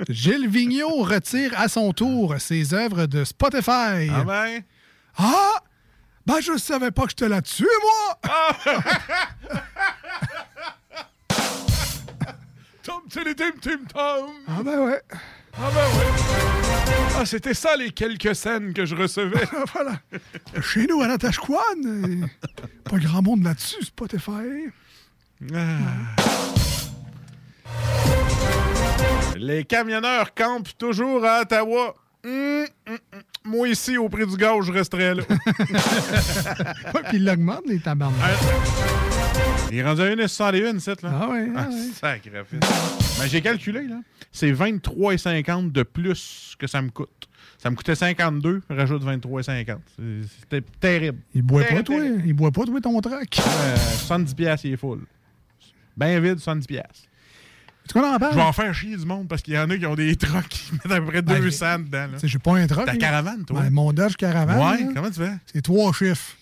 Gilles Vigneault retire à son tour ses œuvres de Spotify. Ah ben? Ah! Ben, je savais pas que j'étais là-dessus, moi! Tom, tim, tim, tim, tom. Ah ben ouais. Ah ben ouais. Ah, c'était ça les quelques scènes que je recevais. voilà. Chez nous, à Natashquan, euh, pas grand monde là-dessus, Spotify. Ah. Les camionneurs campent toujours à Ottawa. Hum, hum, hum. Moi, ici, au prix du gaz, je resterais là. Ouais, puis il l'augmente, les tabarnak. Il est rendu à 1,61, cette, là. Ah ouais, ah Ah, ouais. sacrifice. Ben, j'ai calculé, là. C'est 23,50 de plus que ça me coûte. Ça me coûtait 52, rajoute 23,50. C'est- C'était terrible. Il boit pas, Terrible, toi. Il boit pas, toi, ton truck. Euh, 70 piastres, il est full. Ben vide, 70 piastres. Est-ce qu'on en parle? Je vais en faire chier du monde parce qu'il y en a qui ont des trucks qui mettent à peu près Ben, 200 dedans. Tu sais, j'ai pas un truck. Ta caravane, toi? Ben, mon Dodge Caravane. Ouais, là, comment tu fais? C'est trois chiffres.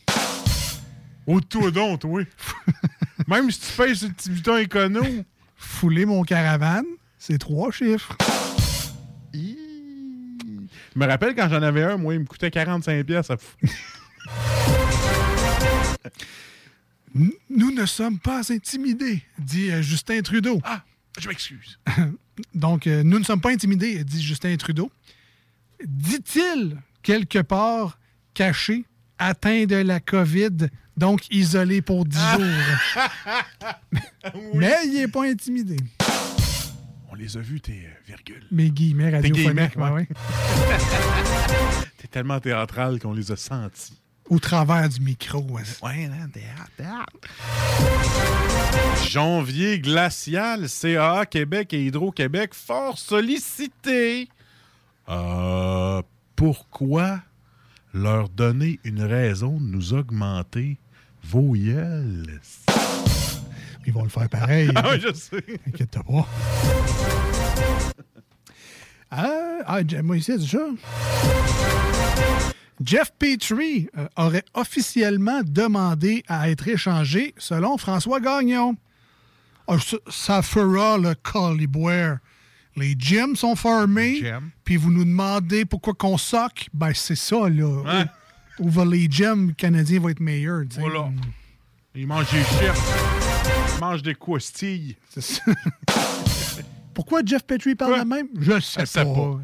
Oh, toi donc, toi. Même si tu payes sur le petit bouton écono. Fouler mon Caravane, c'est trois chiffres. Je me rappelle quand j'en avais un, moi, il me coûtait 45 piastres. N- Nous ne sommes pas intimidés, dit euh, Justin Trudeau. Ah, je m'excuse. Donc, euh, nous ne sommes pas intimidés, dit Justin Trudeau. Dit-il, quelque part, caché, atteint de la COVID, donc isolé pour 10 jours. Mais il n'est pas intimidé. On les a vus, tes euh, virgules. Mes guillemets Tes radiophoniques, ouais, ouais. ouais. T'es tellement théâtral qu'on les a sentis. Au travers du micro. ouais. Hein, théâtre, théâtre. Janvier glacial, CAA Québec et Hydro-Québec fort sollicités. Euh, pourquoi leur donner une raison de nous augmenter vos gueules? Ils vont le faire pareil. Ah oui, je sais. Inquiète pas. Ah, ah, Je- moi ici, c'est ça. Jeff Petrie euh, aurait officiellement demandé à être échangé selon François Gagnon. Ah, ça, ça fera le Colliboire. Les gyms sont fermés, puis vous nous demandez pourquoi qu'on soque. Ben, c'est ça, là. Hein? Où, où va les gyms? Canadiens vont être meilleurs. Voilà. Ils mangent des chips. Ils mangent des coustilles. C'est ça. Pourquoi Jeff Petrie parle de même? Je sais Je sais pas. pas.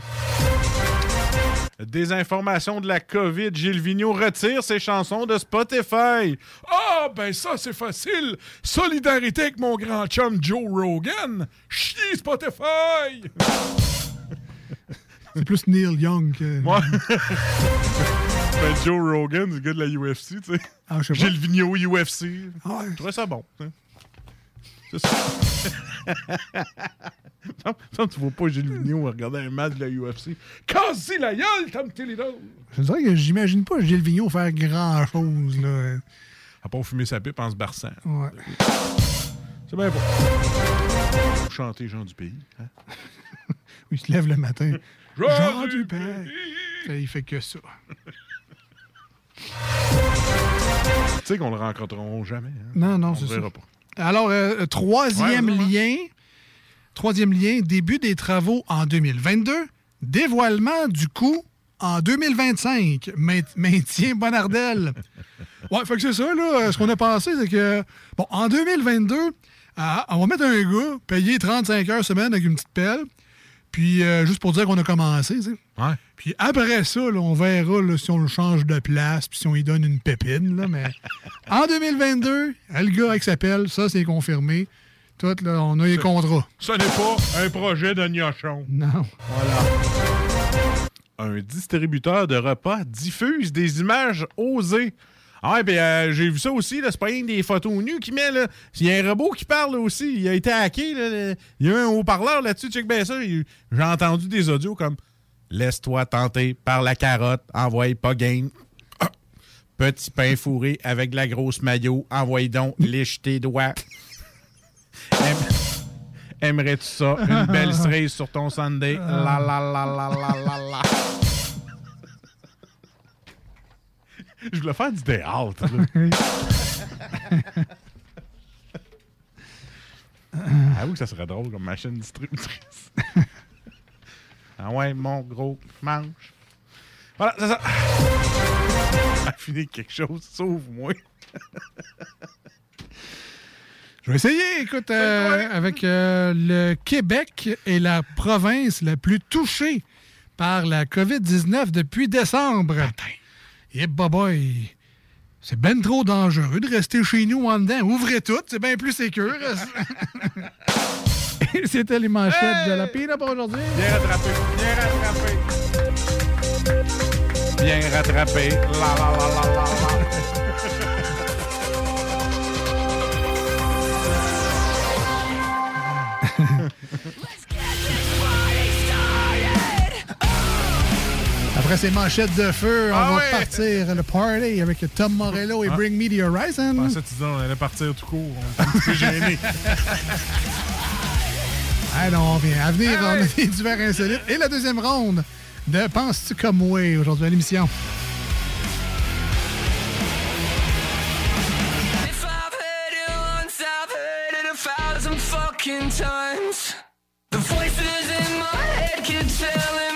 Désinformation de la COVID, Gilles Vigneault retire ses chansons de Spotify. Ah, ben ça, c'est facile. Solidarité avec mon grand chum Joe Rogan. Chier Spotify! C'est plus Neil Young que. Moi. ben, Joe Rogan, c'est le gars de la UFC, tu sais. Ah. Gilles Vigneault, UFC. Ah ouais. Je trouvais ça bon. hein. C'est ça. non, tu vois pas Gilles Vigneault regarder un match de la UFC. Casse la gueule, Tom Tillidor! Je dirais que j'imagine pas Gilles Vigneault faire grand-chose, là. À part fumer sa pipe en se barçant. Ouais. C'est bien beau. Vous chantez Jean du pays. Hein? Oui, il se lève le matin. Jean Jean du. Fait, Il fait que ça. Tu sais qu'on le rencontrera jamais. hein? Non, non, On c'est le ça. verra pas. Alors, euh, troisième Ouais, ouais, ouais. lien. Troisième lien, début des travaux en 2022. Dévoilement du coût en 2025. Main- maintien Bonardel. Ouais, fait que c'est ça, là. Ce qu'on a pensé, c'est que, bon, en 2022, ah, on va mettre un gars payer 35 heures semaine avec une petite pelle. Puis, euh, juste pour dire qu'on a commencé, tu sais. Puis après ça, là, on verra là, si on le change de place, puis si on lui donne une pépine. Là, mais en 2022, le gars avec sa pelle, ça, c'est confirmé. Tout, là, on a les contrats. Ce n'est pas un projet de gnochon. Non. Voilà. Un distributeur de repas diffuse des images osées. Ah ouais, ben euh, j'ai vu ça aussi, là, c'est pas rien des photos nues qui met, là. Il y a un robot qui parle là, aussi, il a été hacké, là, il y a un haut-parleur là-dessus, check bien ça. J'ai entendu des audios comme « Laisse-toi tenter par la carotte, envoie pas gain. Ah. Petit pain fourré avec la grosse maillot, envoie donc, liche tes doigts. Aim- Aimerais-tu ça? Une belle cerise sur ton Sunday? La la la la la la la. Je voulais faire du théâtre. Avoue que ça serait drôle comme machine distributrice. ah ouais, mon gros manche. Voilà, c'est ça. A fini quelque chose, sauve-moi. Je vais essayer, écoute, euh, avec euh, le Québec est la province la plus touchée par la COVID-19 depuis décembre. Et boy, c'est ben trop dangereux de rester chez nous en dedans. Ouvrez tout, c'est bien plus sécure. C'était les manchettes de la pire pour aujourd'hui. Bien rattrapé, bien rattrapé. Bien rattrapé. La la la la la la. Après ces manchettes de feu, on Ah va partir le party avec Tom Morello et Ah. Bring Me the Horizon. Je pensais que tu disais on allait partir tout court. On est un petit peu gênés. Ah non, on vient. À venir, Ah on ouais. a des divers insolites. Et la deuxième ronde de Penses-tu comme moi aujourd'hui à l'émission? Times. The voices in my head keep telling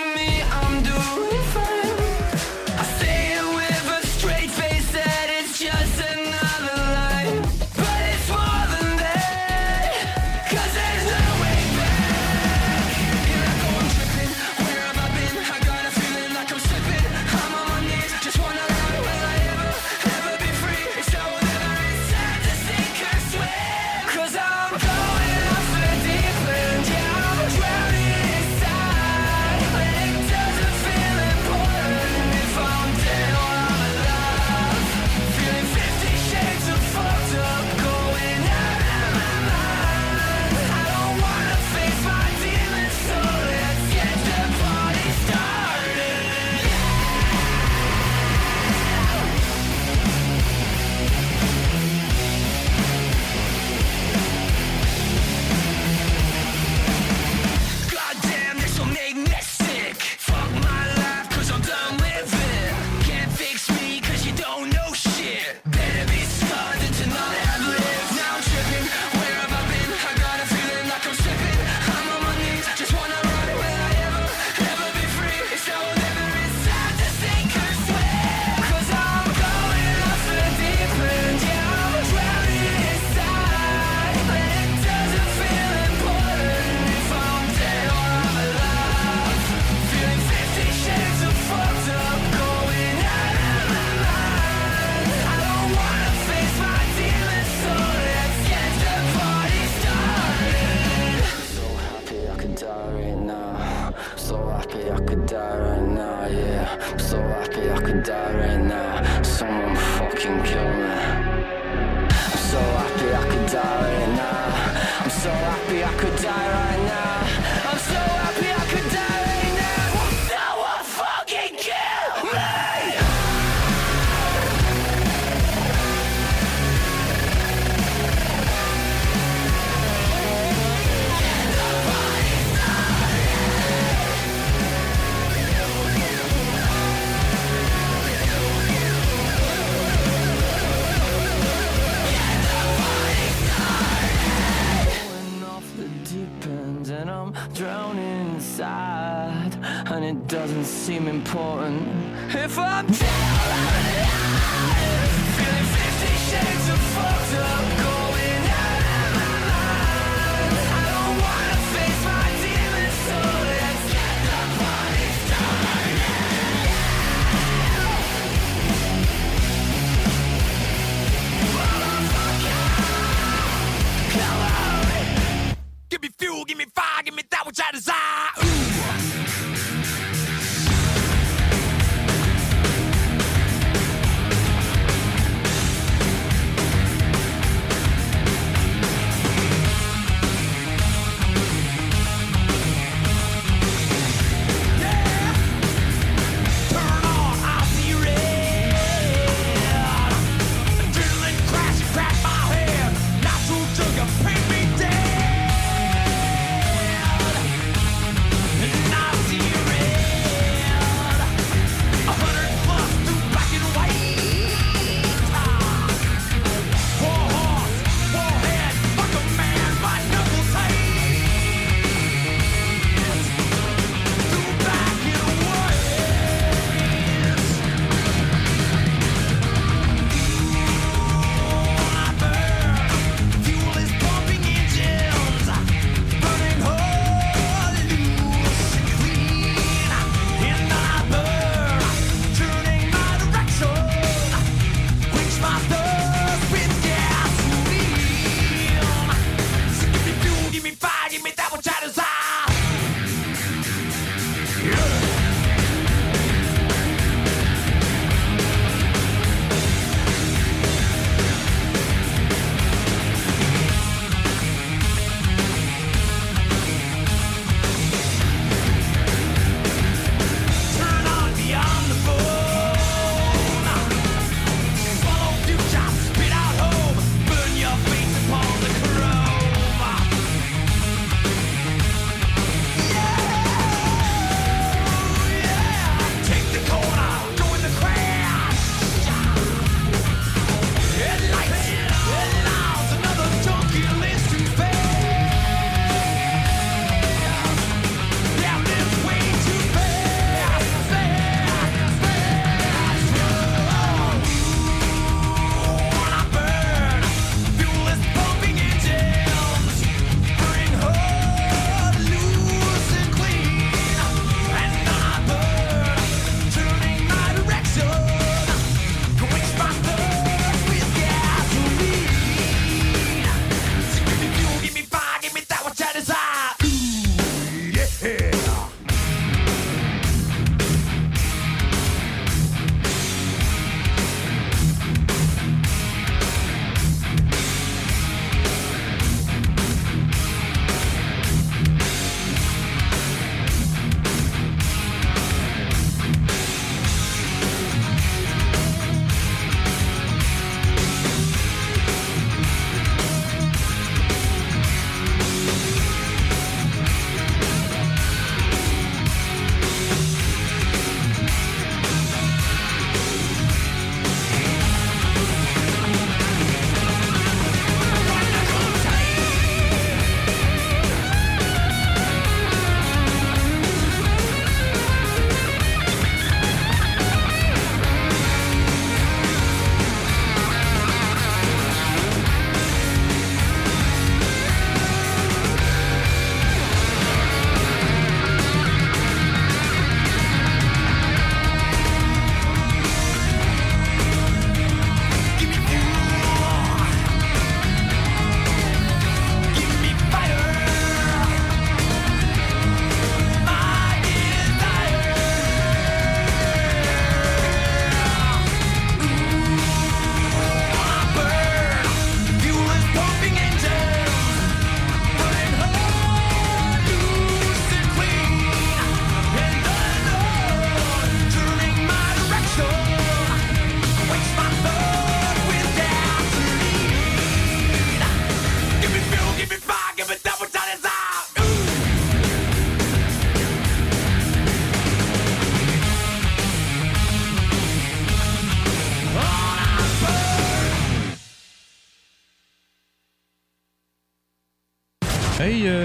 seem important. If I'm down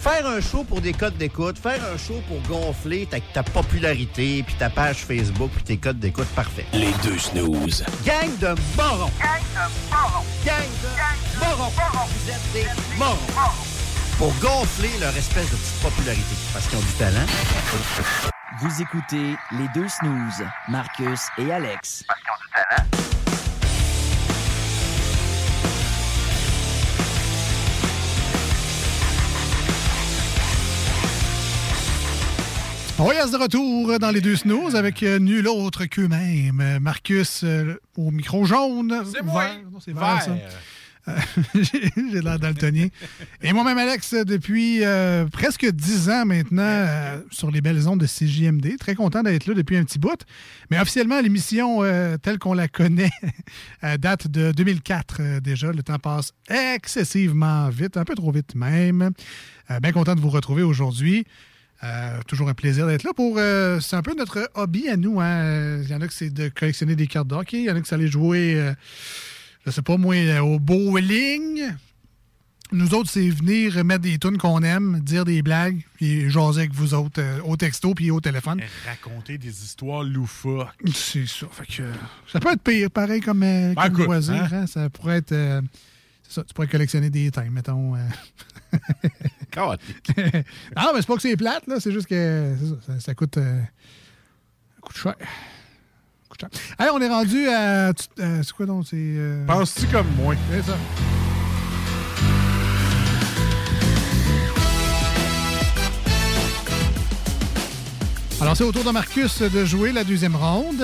Faire un show pour des codes d'écoute, faire un show pour gonfler ta, ta popularité, puis ta page Facebook, puis tes codes d'écoute, parfait. Les deux snooze. Gang de morons! Gang de morons! Gang de morons! Vous êtes des morons! Pour gonfler leur espèce de petite popularité, parce qu'ils ont du talent. Vous écoutez les deux snooze, Marcus et Alex. On reste de retour dans les deux snooze avec euh, nul autre qu'eux-mêmes. Marcus euh, au micro jaune. C'est moi. C'est vert, ça. Euh, J'ai l'air daltonien. Et moi-même, Alex, depuis euh, presque dix ans maintenant, sur les belles ondes de CJMD. Très content d'être là depuis un petit bout. Mais officiellement, l'émission telle qu'on la connaît date de 2004 euh, déjà. Le temps passe excessivement vite, un peu trop vite même. Bien content de vous retrouver aujourd'hui. Euh, toujours un plaisir d'être là pour. euh, c'est un peu notre hobby à nous. hein. Il y en a que c'est de collectionner des cartes de hockey. Il y en a que c'est aller jouer, euh, je sais pas moi, euh, au bowling. Nous autres, c'est venir mettre des tunes qu'on aime, dire des blagues, puis jaser avec vous autres euh, au texto puis au téléphone. Raconter des histoires loufoques. C'est ça. Fait que, euh, ça peut être pire, pareil comme, euh, Ben, comme écoute, loisir. hein? hein. Ça pourrait être. euh, c'est ça, tu pourrais collectionner des thèmes, mettons. non, mais c'est pas que c'est plate, là. C'est juste que ça, ça, ça coûte. euh, ça coûte cher. Ça coûte cher. Hey, on est rendu à. tu- euh, c'est quoi donc? C'est. euh, Penses-tu comme moi? C'est ça. Alors, c'est au tour de Marcus de jouer la deuxième ronde.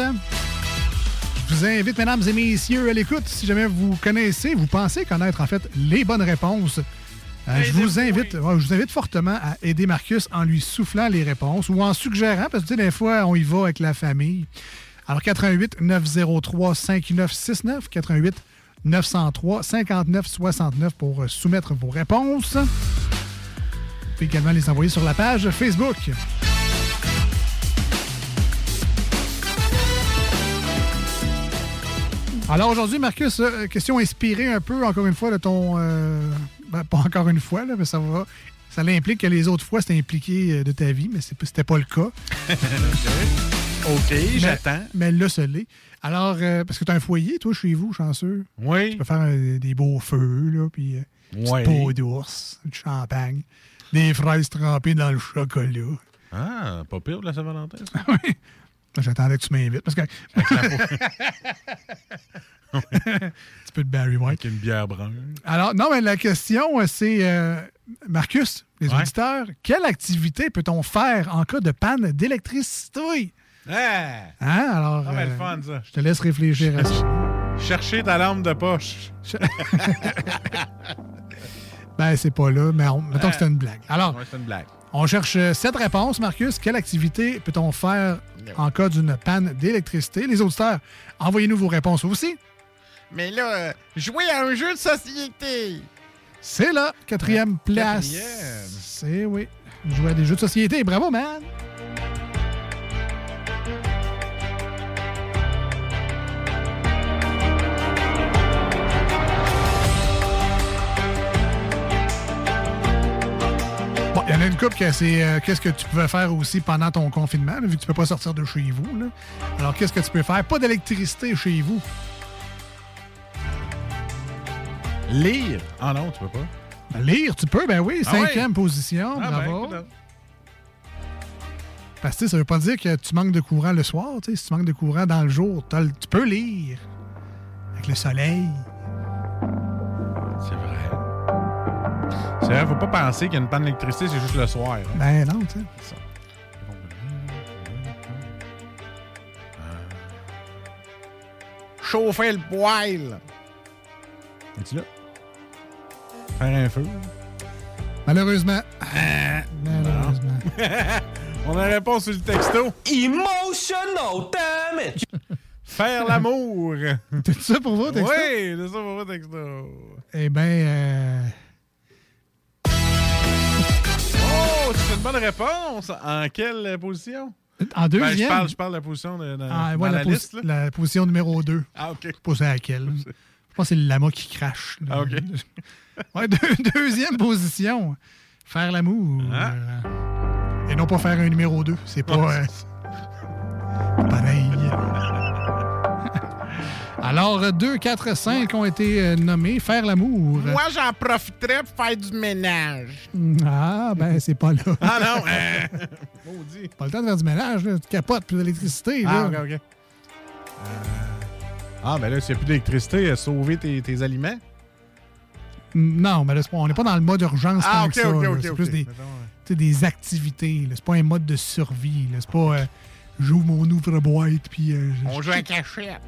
Je vous invite, mesdames et messieurs, à l'écoute. Si jamais vous connaissez, vous pensez connaître en fait les bonnes réponses, euh, je, vous invite, ouais, je vous invite fortement à aider Marcus en lui soufflant les réponses ou en suggérant, parce que tu sais, des fois, on y va avec la famille. Alors, 88 903 5969, 88 903 59 69 pour euh, soumettre vos réponses. Vous pouvez également les envoyer sur la page Facebook. Alors aujourd'hui, Marcus, euh, question inspirée un peu, encore une fois, de ton... euh, ben, pas encore une fois, là, mais ça va... Ça l'implique que les autres fois, c'était impliqué euh, de ta vie, mais c'était pas le cas. OK, j'attends. Mais là, ça l'est. Alors, euh, parce que tu as un foyer, toi, chez vous, chanceux. Oui. Tu peux faire euh, des beaux feux, là, puis euh, petite peau d'ours, du champagne, des fraises trempées dans le chocolat. Ah, pas pire de la Saint-Valentin, ça? J'attendais que tu m'invites. Parce que. Un petit peu de Barry White. Avec une bière brune. Alors, non, mais la question, euh, c'est euh, Marcus, les Ouais. auditeurs, quelle activité peut-on faire en cas de panne d'électricité? Hein? Alors, Ah, euh, fun, ça. je te laisse réfléchir à ça. Chercher ta lampe de poche. Ben, c'est pas là, mais on- mettons que c'est une blague. Alors, Ouais, c'est une blague. On cherche cette réponse, Marcus. Quelle activité peut-on faire en cas d'une panne d'électricité? Les auditeurs, envoyez-nous vos réponses aussi. Mais là, euh, jouer à un jeu de société. C'est là, quatrième place. C'est oui. Jouer à des jeux de société. Bravo, man! Il y en a une couple que c'est euh, qu'est-ce que tu pouvais faire aussi pendant ton confinement, là, vu que tu peux pas sortir de chez vous. là. Alors, qu'est-ce que tu peux faire? Pas d'électricité chez vous. Lire. Ah non, tu peux pas. Ben, lire, tu peux, ben oui, Ah cinquième position, Ah, ben, bravo. écoute, Parce que ça veut pas dire que tu manques de courant le soir. tu sais. Si tu manques de courant dans le jour, tu peux lire. Avec le soleil. C'est vrai. C'est vrai, faut pas penser qu'il y a une panne d'électricité, c'est juste le soir. hein. Ben non, tu sais. C'est ça. Chauffer le poêle. Es-tu là? Faire un feu. Malheureusement. Ah. Malheureusement. On a réponse sur le texto. Emotional damage. Faire l'amour. Tout ça pour vous, texto? Oui, c'est ça pour vous, texto. Eh bien, euh, Oh, c'est une bonne réponse. En quelle position? en Ben, deuxième. je, parle, je parle de la position de, de- Ah, dans ouais, la, liste. là. la position numéro 2. Ah, OK. Je sais pas c'est laquelle. Je pense que c'est le lama qui crache. là. Ah, OK. Ouais, deux- deuxième position. Faire l'amour. Ah. Et non pas faire un numéro 2. C'est pas euh, pareil. Alors, 2, 4, 5 ont été euh, nommés. Faire l'amour. Moi, j'en profiterais pour faire du ménage. Ah, ben, c'est pas là. Ah non, euh, maudit. Pas le temps de faire du ménage. Là. Tu capotes plus d'électricité. Ah, là. OK, OK. Euh, Ah, ben là, s'il n'y a plus d'électricité, euh, sauver tes, tes aliments? Non, mais là, pas- on n'est pas dans le mode urgence Ah, tant OK, que ça. OK, là. OK, C'est plus des, des activités. C'est pas un mode de survie. là. C'est pas euh, j'ouvre mon ouvre-boîte puis. euh, On joue à cachette.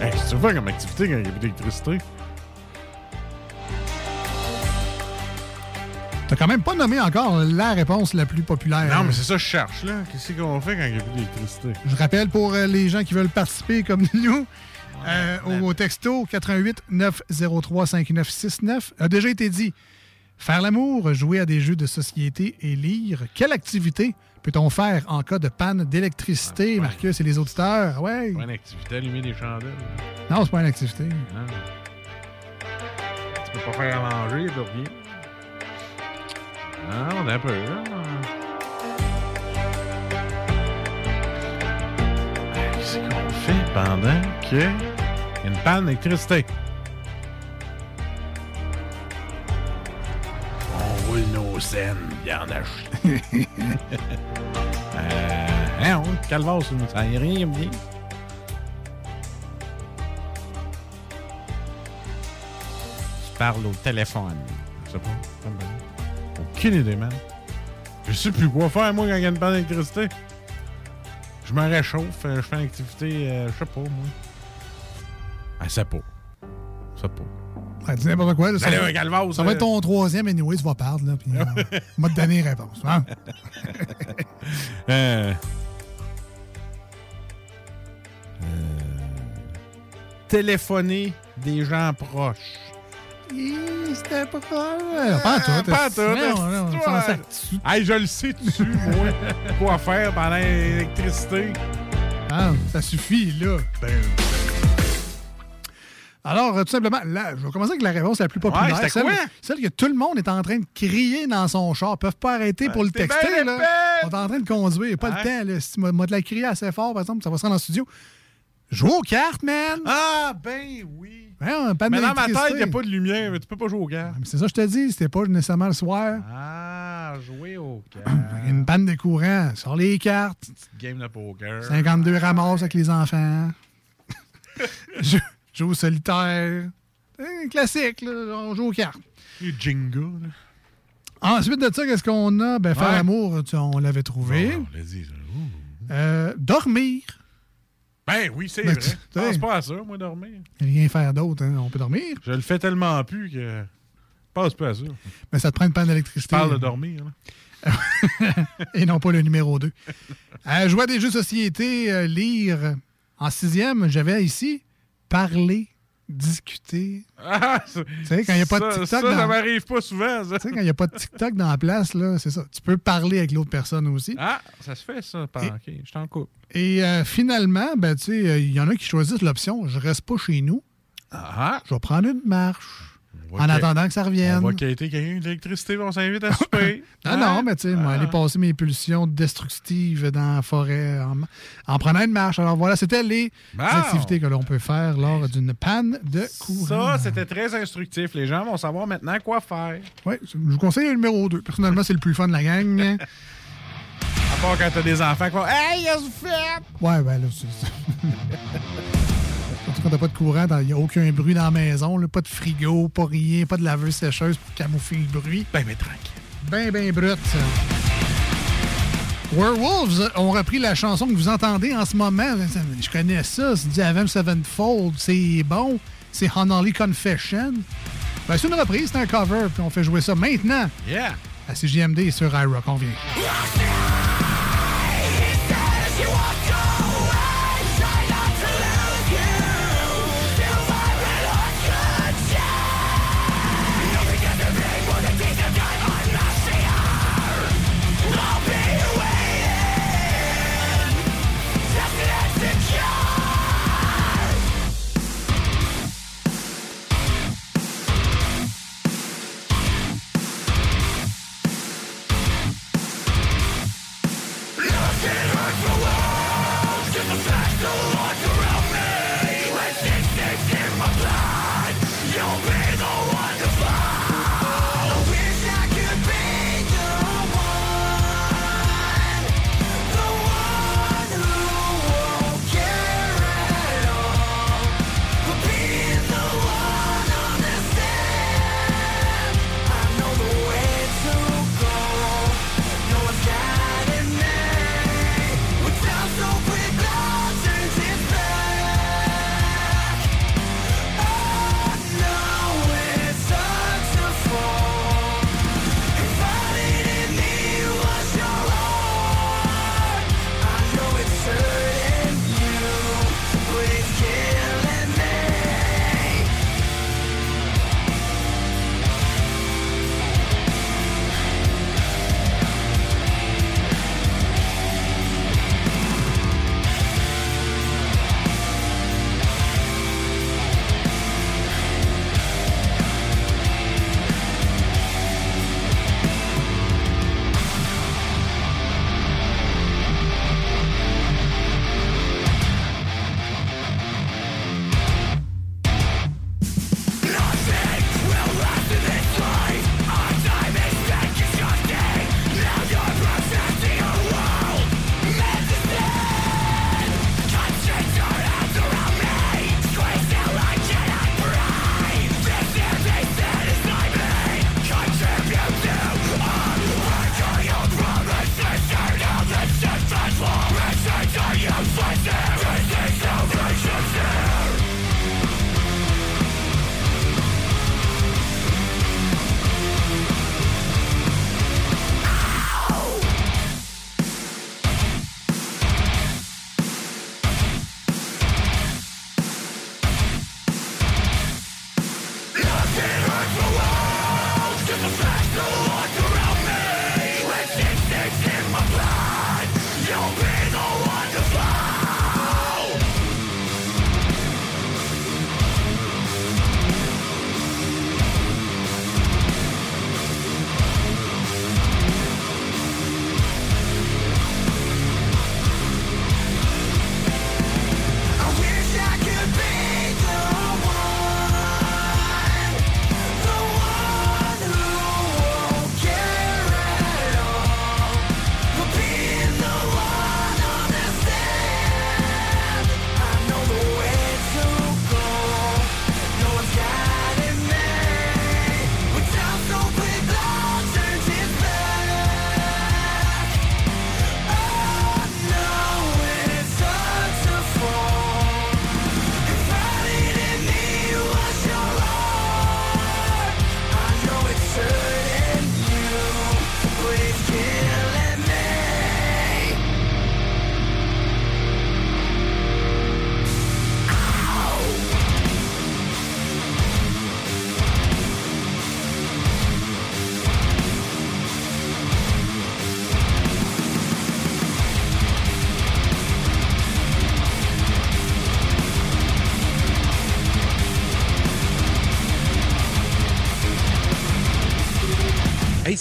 Hey, tu fais comme activité quand il n'y a plus d'électricité? T'as quand même pas nommé encore la réponse la plus populaire. Non, mais c'est ça que je cherche, là. Qu'est-ce qu'on fait quand il n'y a plus d'électricité? Je rappelle pour euh, les gens qui veulent participer comme nous, euh, au, au texto 88 903 5969 a déjà été dit. Faire l'amour, jouer à des jeux de société et lire. Quelle activité peut-on faire en cas de panne d'électricité, Marcus et les auditeurs? Ouais. Pas une activité, allumer des chandelles. Non, c'est pas une activité. Non. Tu peux pas faire à manger, de rien. Non, on a un peu, là. Qu'est-ce qu'on fait pendant que... y a une panne d'électricité? Nos scènes, il en a chier. euh, hein, on calvasse, ça y rien bien. Au téléphone. Je sais pas. Ça. Aucune idée, man. Je sais plus quoi faire, moi, quand il y a une panne d'électricité. Je me réchauffe, euh, je fais une activité, euh, je sais pas, moi. Ah, c'est pas. C'est pas. Ouais, dis n'importe quoi. là, ça, Allez, va, un calvaire, ça va être ton troisième anyway, tu vas perdre. Là, puis, euh, on va te donner une réponse. hein. Euh. Euh. Téléphoner des gens proches. C'était pas grave. Pas en tout. Pas en tout. Hey, je le sais dessus, moi. Quoi faire pendant l'électricité. Ah, ça suffit, là. Ben, Alors, euh, tout simplement, là, je vais commencer avec la réponse la plus populaire. Ouais, celle, que tout le monde est en train de crier dans son char. Ils peuvent pas arrêter pour le texter. bien Là. On est en train de conduire. Pas Ouais. le temps. Là. Si tu m'as de la crier assez fort, par exemple, ça va se rendre en studio. Joue aux cartes, man! Ah, ben oui. Ouais, pas de Mais dans ma tête, il n'y a pas de lumière. mais Tu peux pas jouer aux cartes. C'est ça que je te dis. C'était pas nécessairement le soir. Ah, jouer aux cartes. Une panne de courant. Sur les cartes. Petite game de poker. 52 ramasses avec les enfants. Je joue au solitaire. Un classique, là. On joue aux cartes. Les jingles. Ensuite de ça, qu'est-ce qu'on a? Ben, faire Ouais. l'amour, tu- on l'avait trouvé. Bon, on. Euh, dormir. Ben oui, c'est Ben, vrai. Je pense pas à ça, moi, dormir. Rien faire d'autre, hein. on peut dormir. Je le fais tellement plus que. Je passe pas à ça. Mais ça te prend une panne Je d'électricité. parle de dormir. Là. Et non pas le numéro 2. Euh, jouer à des jeux de société, euh, lire. En sixième, j'avais ici parler, discuter. Ah, ça- Tu sais, quand il n'y a pas de TikTok Ça, dans- ça m'arrive pas souvent, ça. Tu sais, quand il n'y a pas de TikTok dans la place, là, c'est ça. Tu peux parler avec l'autre personne aussi. Ah, ça se fait, ça. Par... OK, je t'en coupe. Et euh, finalement, ben, tu sais, euh, il y en a qui choisissent l'option je reste pas chez nous. Ah, Je vais prendre une marche. En attendant que ça revienne. On va quitter quelqu'un d'électricité, on s'invite à souper. Ah non, mais tu sais, moi, aller passer mes pulsions destructives dans la forêt en, en prenant une marche. Alors voilà, c'était les Bon. activités que l'on peut faire lors d'une panne de courant. Ça, c'était très instructif. Les gens vont savoir maintenant quoi faire. Oui, je vous conseille le numéro 2. Personnellement, c'est le plus fun de la gang. À part quand t'as des enfants qui vont Hey, qu'est-ce que vous faites? Ouais, ben là, c'est ça. Quand t'as pas de courant, il n'y a aucun bruit dans la maison, là, pas de frigo, pas rien, pas de laveuse sécheuse pour camoufler le bruit. Ben, mais tranquille. Ben, ben brut. Werewolves ont repris la chanson que vous entendez en ce moment. Je connais ça, c'est du Avenged Sevenfold, c'est bon. C'est Honolly Confession. Ben, c'est une reprise, c'est un cover, puis on fait jouer ça maintenant Yeah! à CJMD sur iRock. On vient.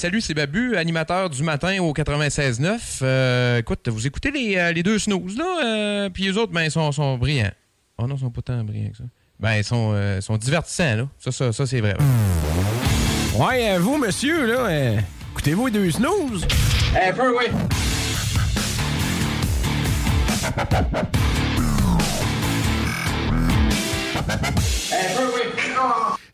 Salut, c'est Babu, animateur du matin au 96.9. Euh, écoute, vous écoutez les, euh, les deux snooze, là, euh, puis les autres, ben, ils sont, sont brillants. Oh non, ils sont pas tant brillants que ça. Ben, ils sont, euh, sont divertissants, là. Ça, ça, ça c'est vrai. Ouais, euh, vous, monsieur, là, euh, écoutez-vous les deux snooze? Un peu, oui.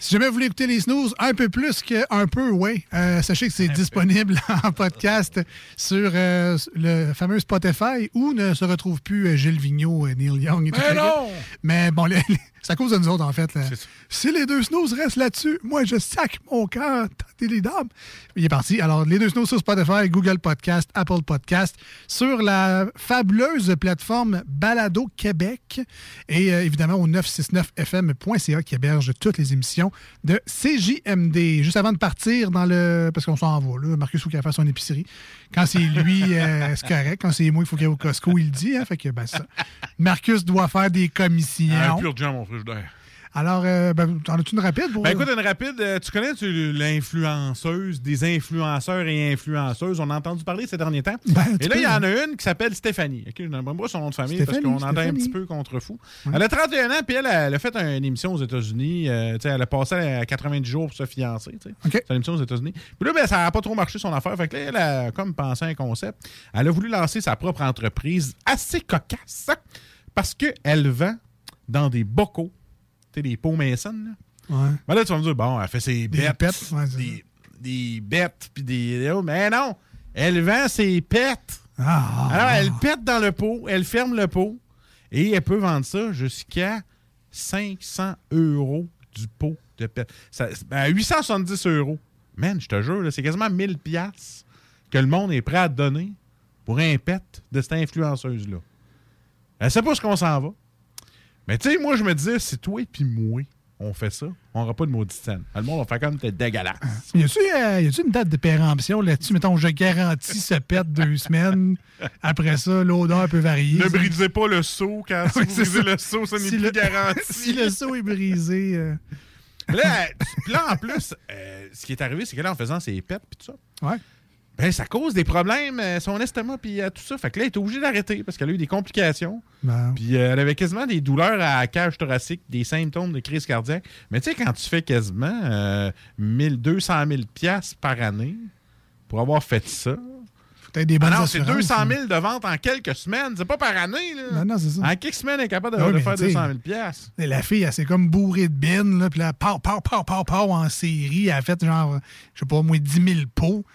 Si jamais vous voulez écouter les snooze un peu plus qu'un peu, oui, euh, sachez que c'est disponible en podcast sur euh, le fameux Spotify où ne se retrouve plus euh, Gilles Vigneault, Neil Young et tout Mais! Mais bon, c'est à cause de nous autres, en fait. là. Si les deux snooze restent là-dessus, moi, je sac mon cœur. Tentez les dames. Il est parti. Alors, les deux snooze sur Spotify, Google Podcast, Apple Podcast, sur la fabuleuse plateforme Balado Québec et euh, évidemment au 969fm.ca qui héberge toutes les émissions de CJMD. Juste avant de partir dans le... Parce qu'on s'en va, là. Marcus, il faut qu'il fasse son épicerie. Quand c'est lui, euh, c'est correct. Quand c'est moi, il faut qu'il aille au Costco, il le dit. Hein? Fait que, ben, ça. Marcus doit faire des commissions. Un pur mon frigidaire. Alors, euh, ben, en as-tu une rapide pour. Ben écoute, une rapide, euh, tu connais l'influenceuse, des influenceurs et influenceuses, on a entendu parler ces derniers temps. Ben, et là, il y en a une qui s'appelle Stéphanie. OK, je n'aime pas son nom de famille Stéphanie, parce qu'on entend un petit peu contre fou. Elle a 31 ans, puis elle, elle a fait une émission aux États-Unis. euh, elle a passé à 90 jours pour se fiancer. C'est une émission aux États-Unis. Puis là, ben, ça n'a pas trop marché son affaire. Fait que là, elle a comme pensé à un concept. Elle a voulu lancer sa propre entreprise assez cocasse parce qu'elle vend dans des bocaux, des pots mason. Là. Ouais. Ben là, tu vas me dire, bon, elle fait ses Des bêtes. pets, ouais, des, des bêtes, puis des. oh, Mais non! Elle vend ses pets. Ah. Alors, elle pète dans le pot, elle ferme le pot, et elle peut vendre ça jusqu'à 500 euros du pot de. Ça, ben, 870 euros. Man, je te jure, c'est quasiment 1000 piastres que le monde est prêt à donner pour un pet de cette influenceuse-là. Elle sait pas ce qu'on s'en va. Mais tu sais, moi, je me disais, c'est toi et puis moi, on fait ça, on n'aura pas de maudite scène. Le monde va faire comme t'es dégueulasse. Y a-tu euh, une date de péremption là-dessus? Mettons, je garantis ce pète deux semaines. Après ça, l'odeur peut varier. Ne ça. brisez pas le seau quand si Oui, vous brisez ça. le seau, ça n'est Si plus garanti. si le seau est brisé. euh, Là, là, en plus, euh, ce qui est arrivé, c'est que là, en faisant ses pets puis tout ça, Ouais. Ben, ça cause des problèmes, euh, son estomac puis euh, tout ça. Fait que là, elle est obligée d'arrêter parce qu'elle a eu des complications. Puis euh, elle avait quasiment des douleurs à la cage thoracique, des symptômes de crise cardiaque. Mais tu sais, quand tu fais quasiment euh, 1200 000 piastres par année pour avoir fait ça... Peut-être des bonnes Ah non, c'est assurances, 200 mais- 000 de ventes en quelques semaines. C'est pas par année, là. Non, non, c'est ça. En quelques semaines, elle est capable de, Ah de faire tu sais, 200 000 piastres. La fille, elle s'est comme bourrée de bines, là, puis là, pow, pow, pow, pow, pow, en série. Elle a fait genre, je sais pas, au moins 10 000 pots.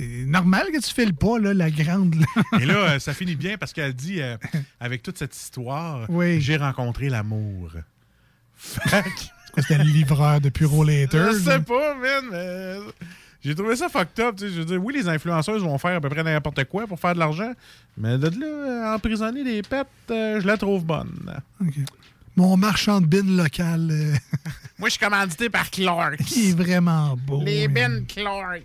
C'est normal que tu fais le pas, là, la grande. là. Et là, euh, ça finit bien parce qu'elle dit, euh, avec toute cette histoire, Oui. j'ai rencontré l'amour. Quoi, C'était le livreur de Puro Later. Je sais pas, man, mais j'ai trouvé ça fucked up. tu sais. Je veux dire, oui, les influenceuses vont faire à peu près n'importe quoi pour faire de l'argent, mais de là, euh, emprisonner des pets, euh, je la trouve bonne. Mon marchand de bin local. euh, Moi, je suis commandité par Clark. qui est vraiment beau. Les hein. Ben Clark.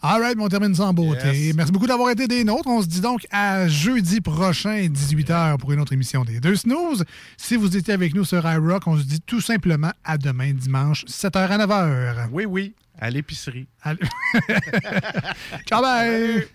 All right, on termine sans beauté. Yes. Merci beaucoup d'avoir été des nôtres. On se dit donc à jeudi prochain, 18h, pour une autre émission des Deux Snooze. Si vous étiez avec nous sur iRock, on se dit tout simplement à demain, dimanche, 7h à 9h. Oui, oui, à l'épicerie. Ciao, bye!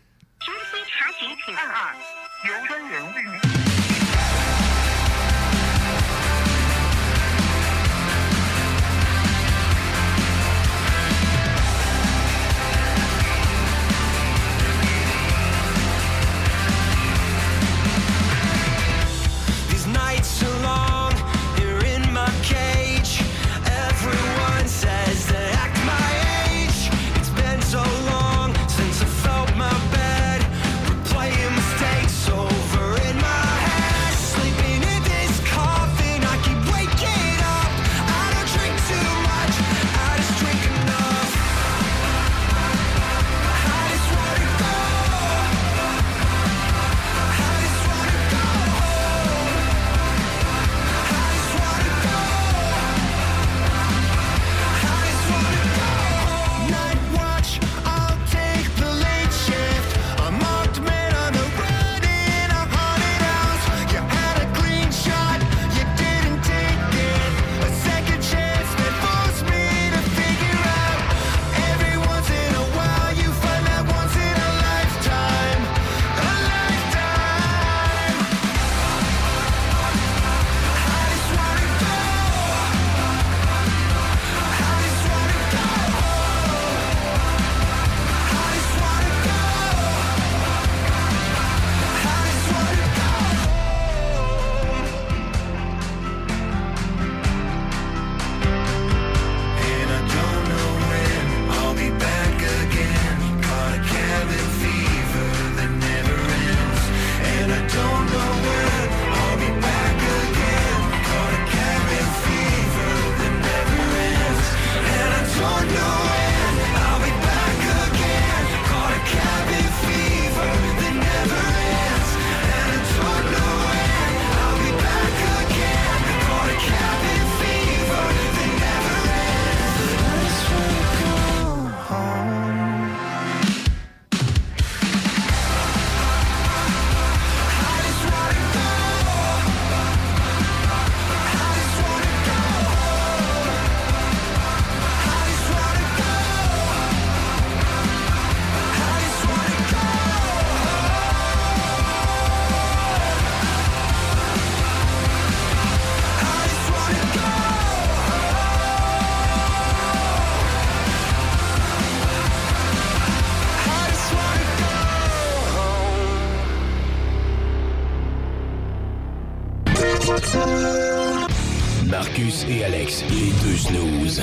Snooze.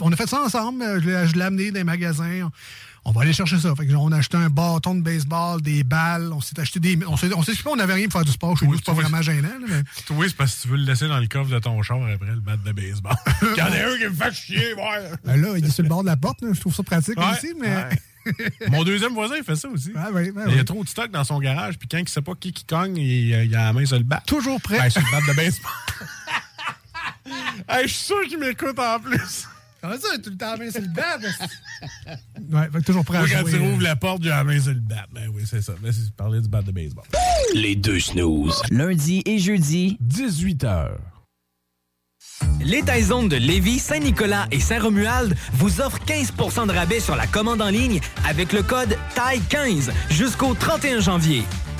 On a fait ça ensemble. euh, Je l'ai je l'ai amené dans les magasins. On va aller chercher ça. Fait que on a acheté un bâton de baseball, des balles. On s'est acheté des. On s'est on s'est dit on n'avait rien pour faire du sport. Chez nous, c'est pas vraiment gênant. là, mais- Oui, c'est parce que tu veux le laisser dans le coffre de ton char après le bat de baseball. Il y en a un qui me fait chier, ouais. Ben là, il est sur le bord de la porte. là. Je trouve ça pratique Ouais, aussi, mais. ouais. Mon deuxième voisin, il fait ça aussi. ouais, ouais, Il y a trop de stock dans son garage, puis quand il sait pas qui qui cogne, il, il a la main sur le bat. Toujours prêt. Ben, sur le bat de baseball. Hey, je suis sûr qu'il m'écoute en plus. Comment ça, tout le temps main sur le bat? ouais, fait que toujours prêt à quand jouer. tu rouvres la porte, j'ai la main sur le bat. Ben oui, c'est ça. Mais c'est parler du bat de baseball. Les deux snooze. Lundi et jeudi, 18h. Les Taizones de Lévis, Saint-Nicolas et Saint-Romuald vous offrent 15% de rabais sur la commande en ligne avec le code TAI15 jusqu'au 31 janvier.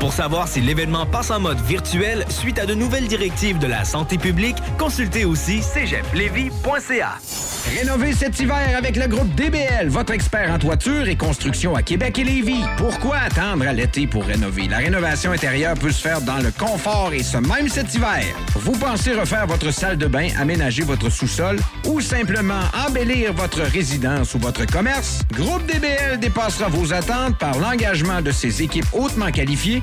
Pour savoir si l'événement passe en mode virtuel suite à de nouvelles directives de la santé publique, consultez aussi cégeplevy.ca. Rénover cet hiver avec le groupe DBL, votre expert en toiture et construction à Québec et Lévis. Pourquoi attendre à l'été pour rénover? La rénovation intérieure peut se faire dans le confort et ce même cet hiver. Vous pensez refaire votre salle de bain, aménager votre sous-sol ou simplement embellir votre résidence ou votre commerce? Groupe DBL dépassera vos attentes par l'engagement de ses équipes hautement qualifiées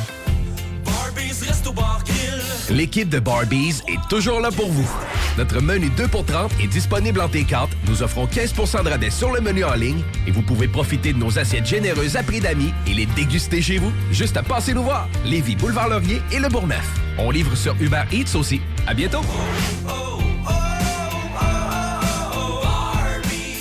L'équipe de Barbies est toujours là pour vous. Notre menu 2 pour 30 est disponible en T4. Nous offrons 15% de rabais sur le menu en ligne et vous pouvez profiter de nos assiettes généreuses à prix d'amis et les déguster chez vous. Juste à passer nous voir. Lévis, Boulevard Laurier et Le Bourgneuf. On livre sur Uber Eats aussi. À bientôt.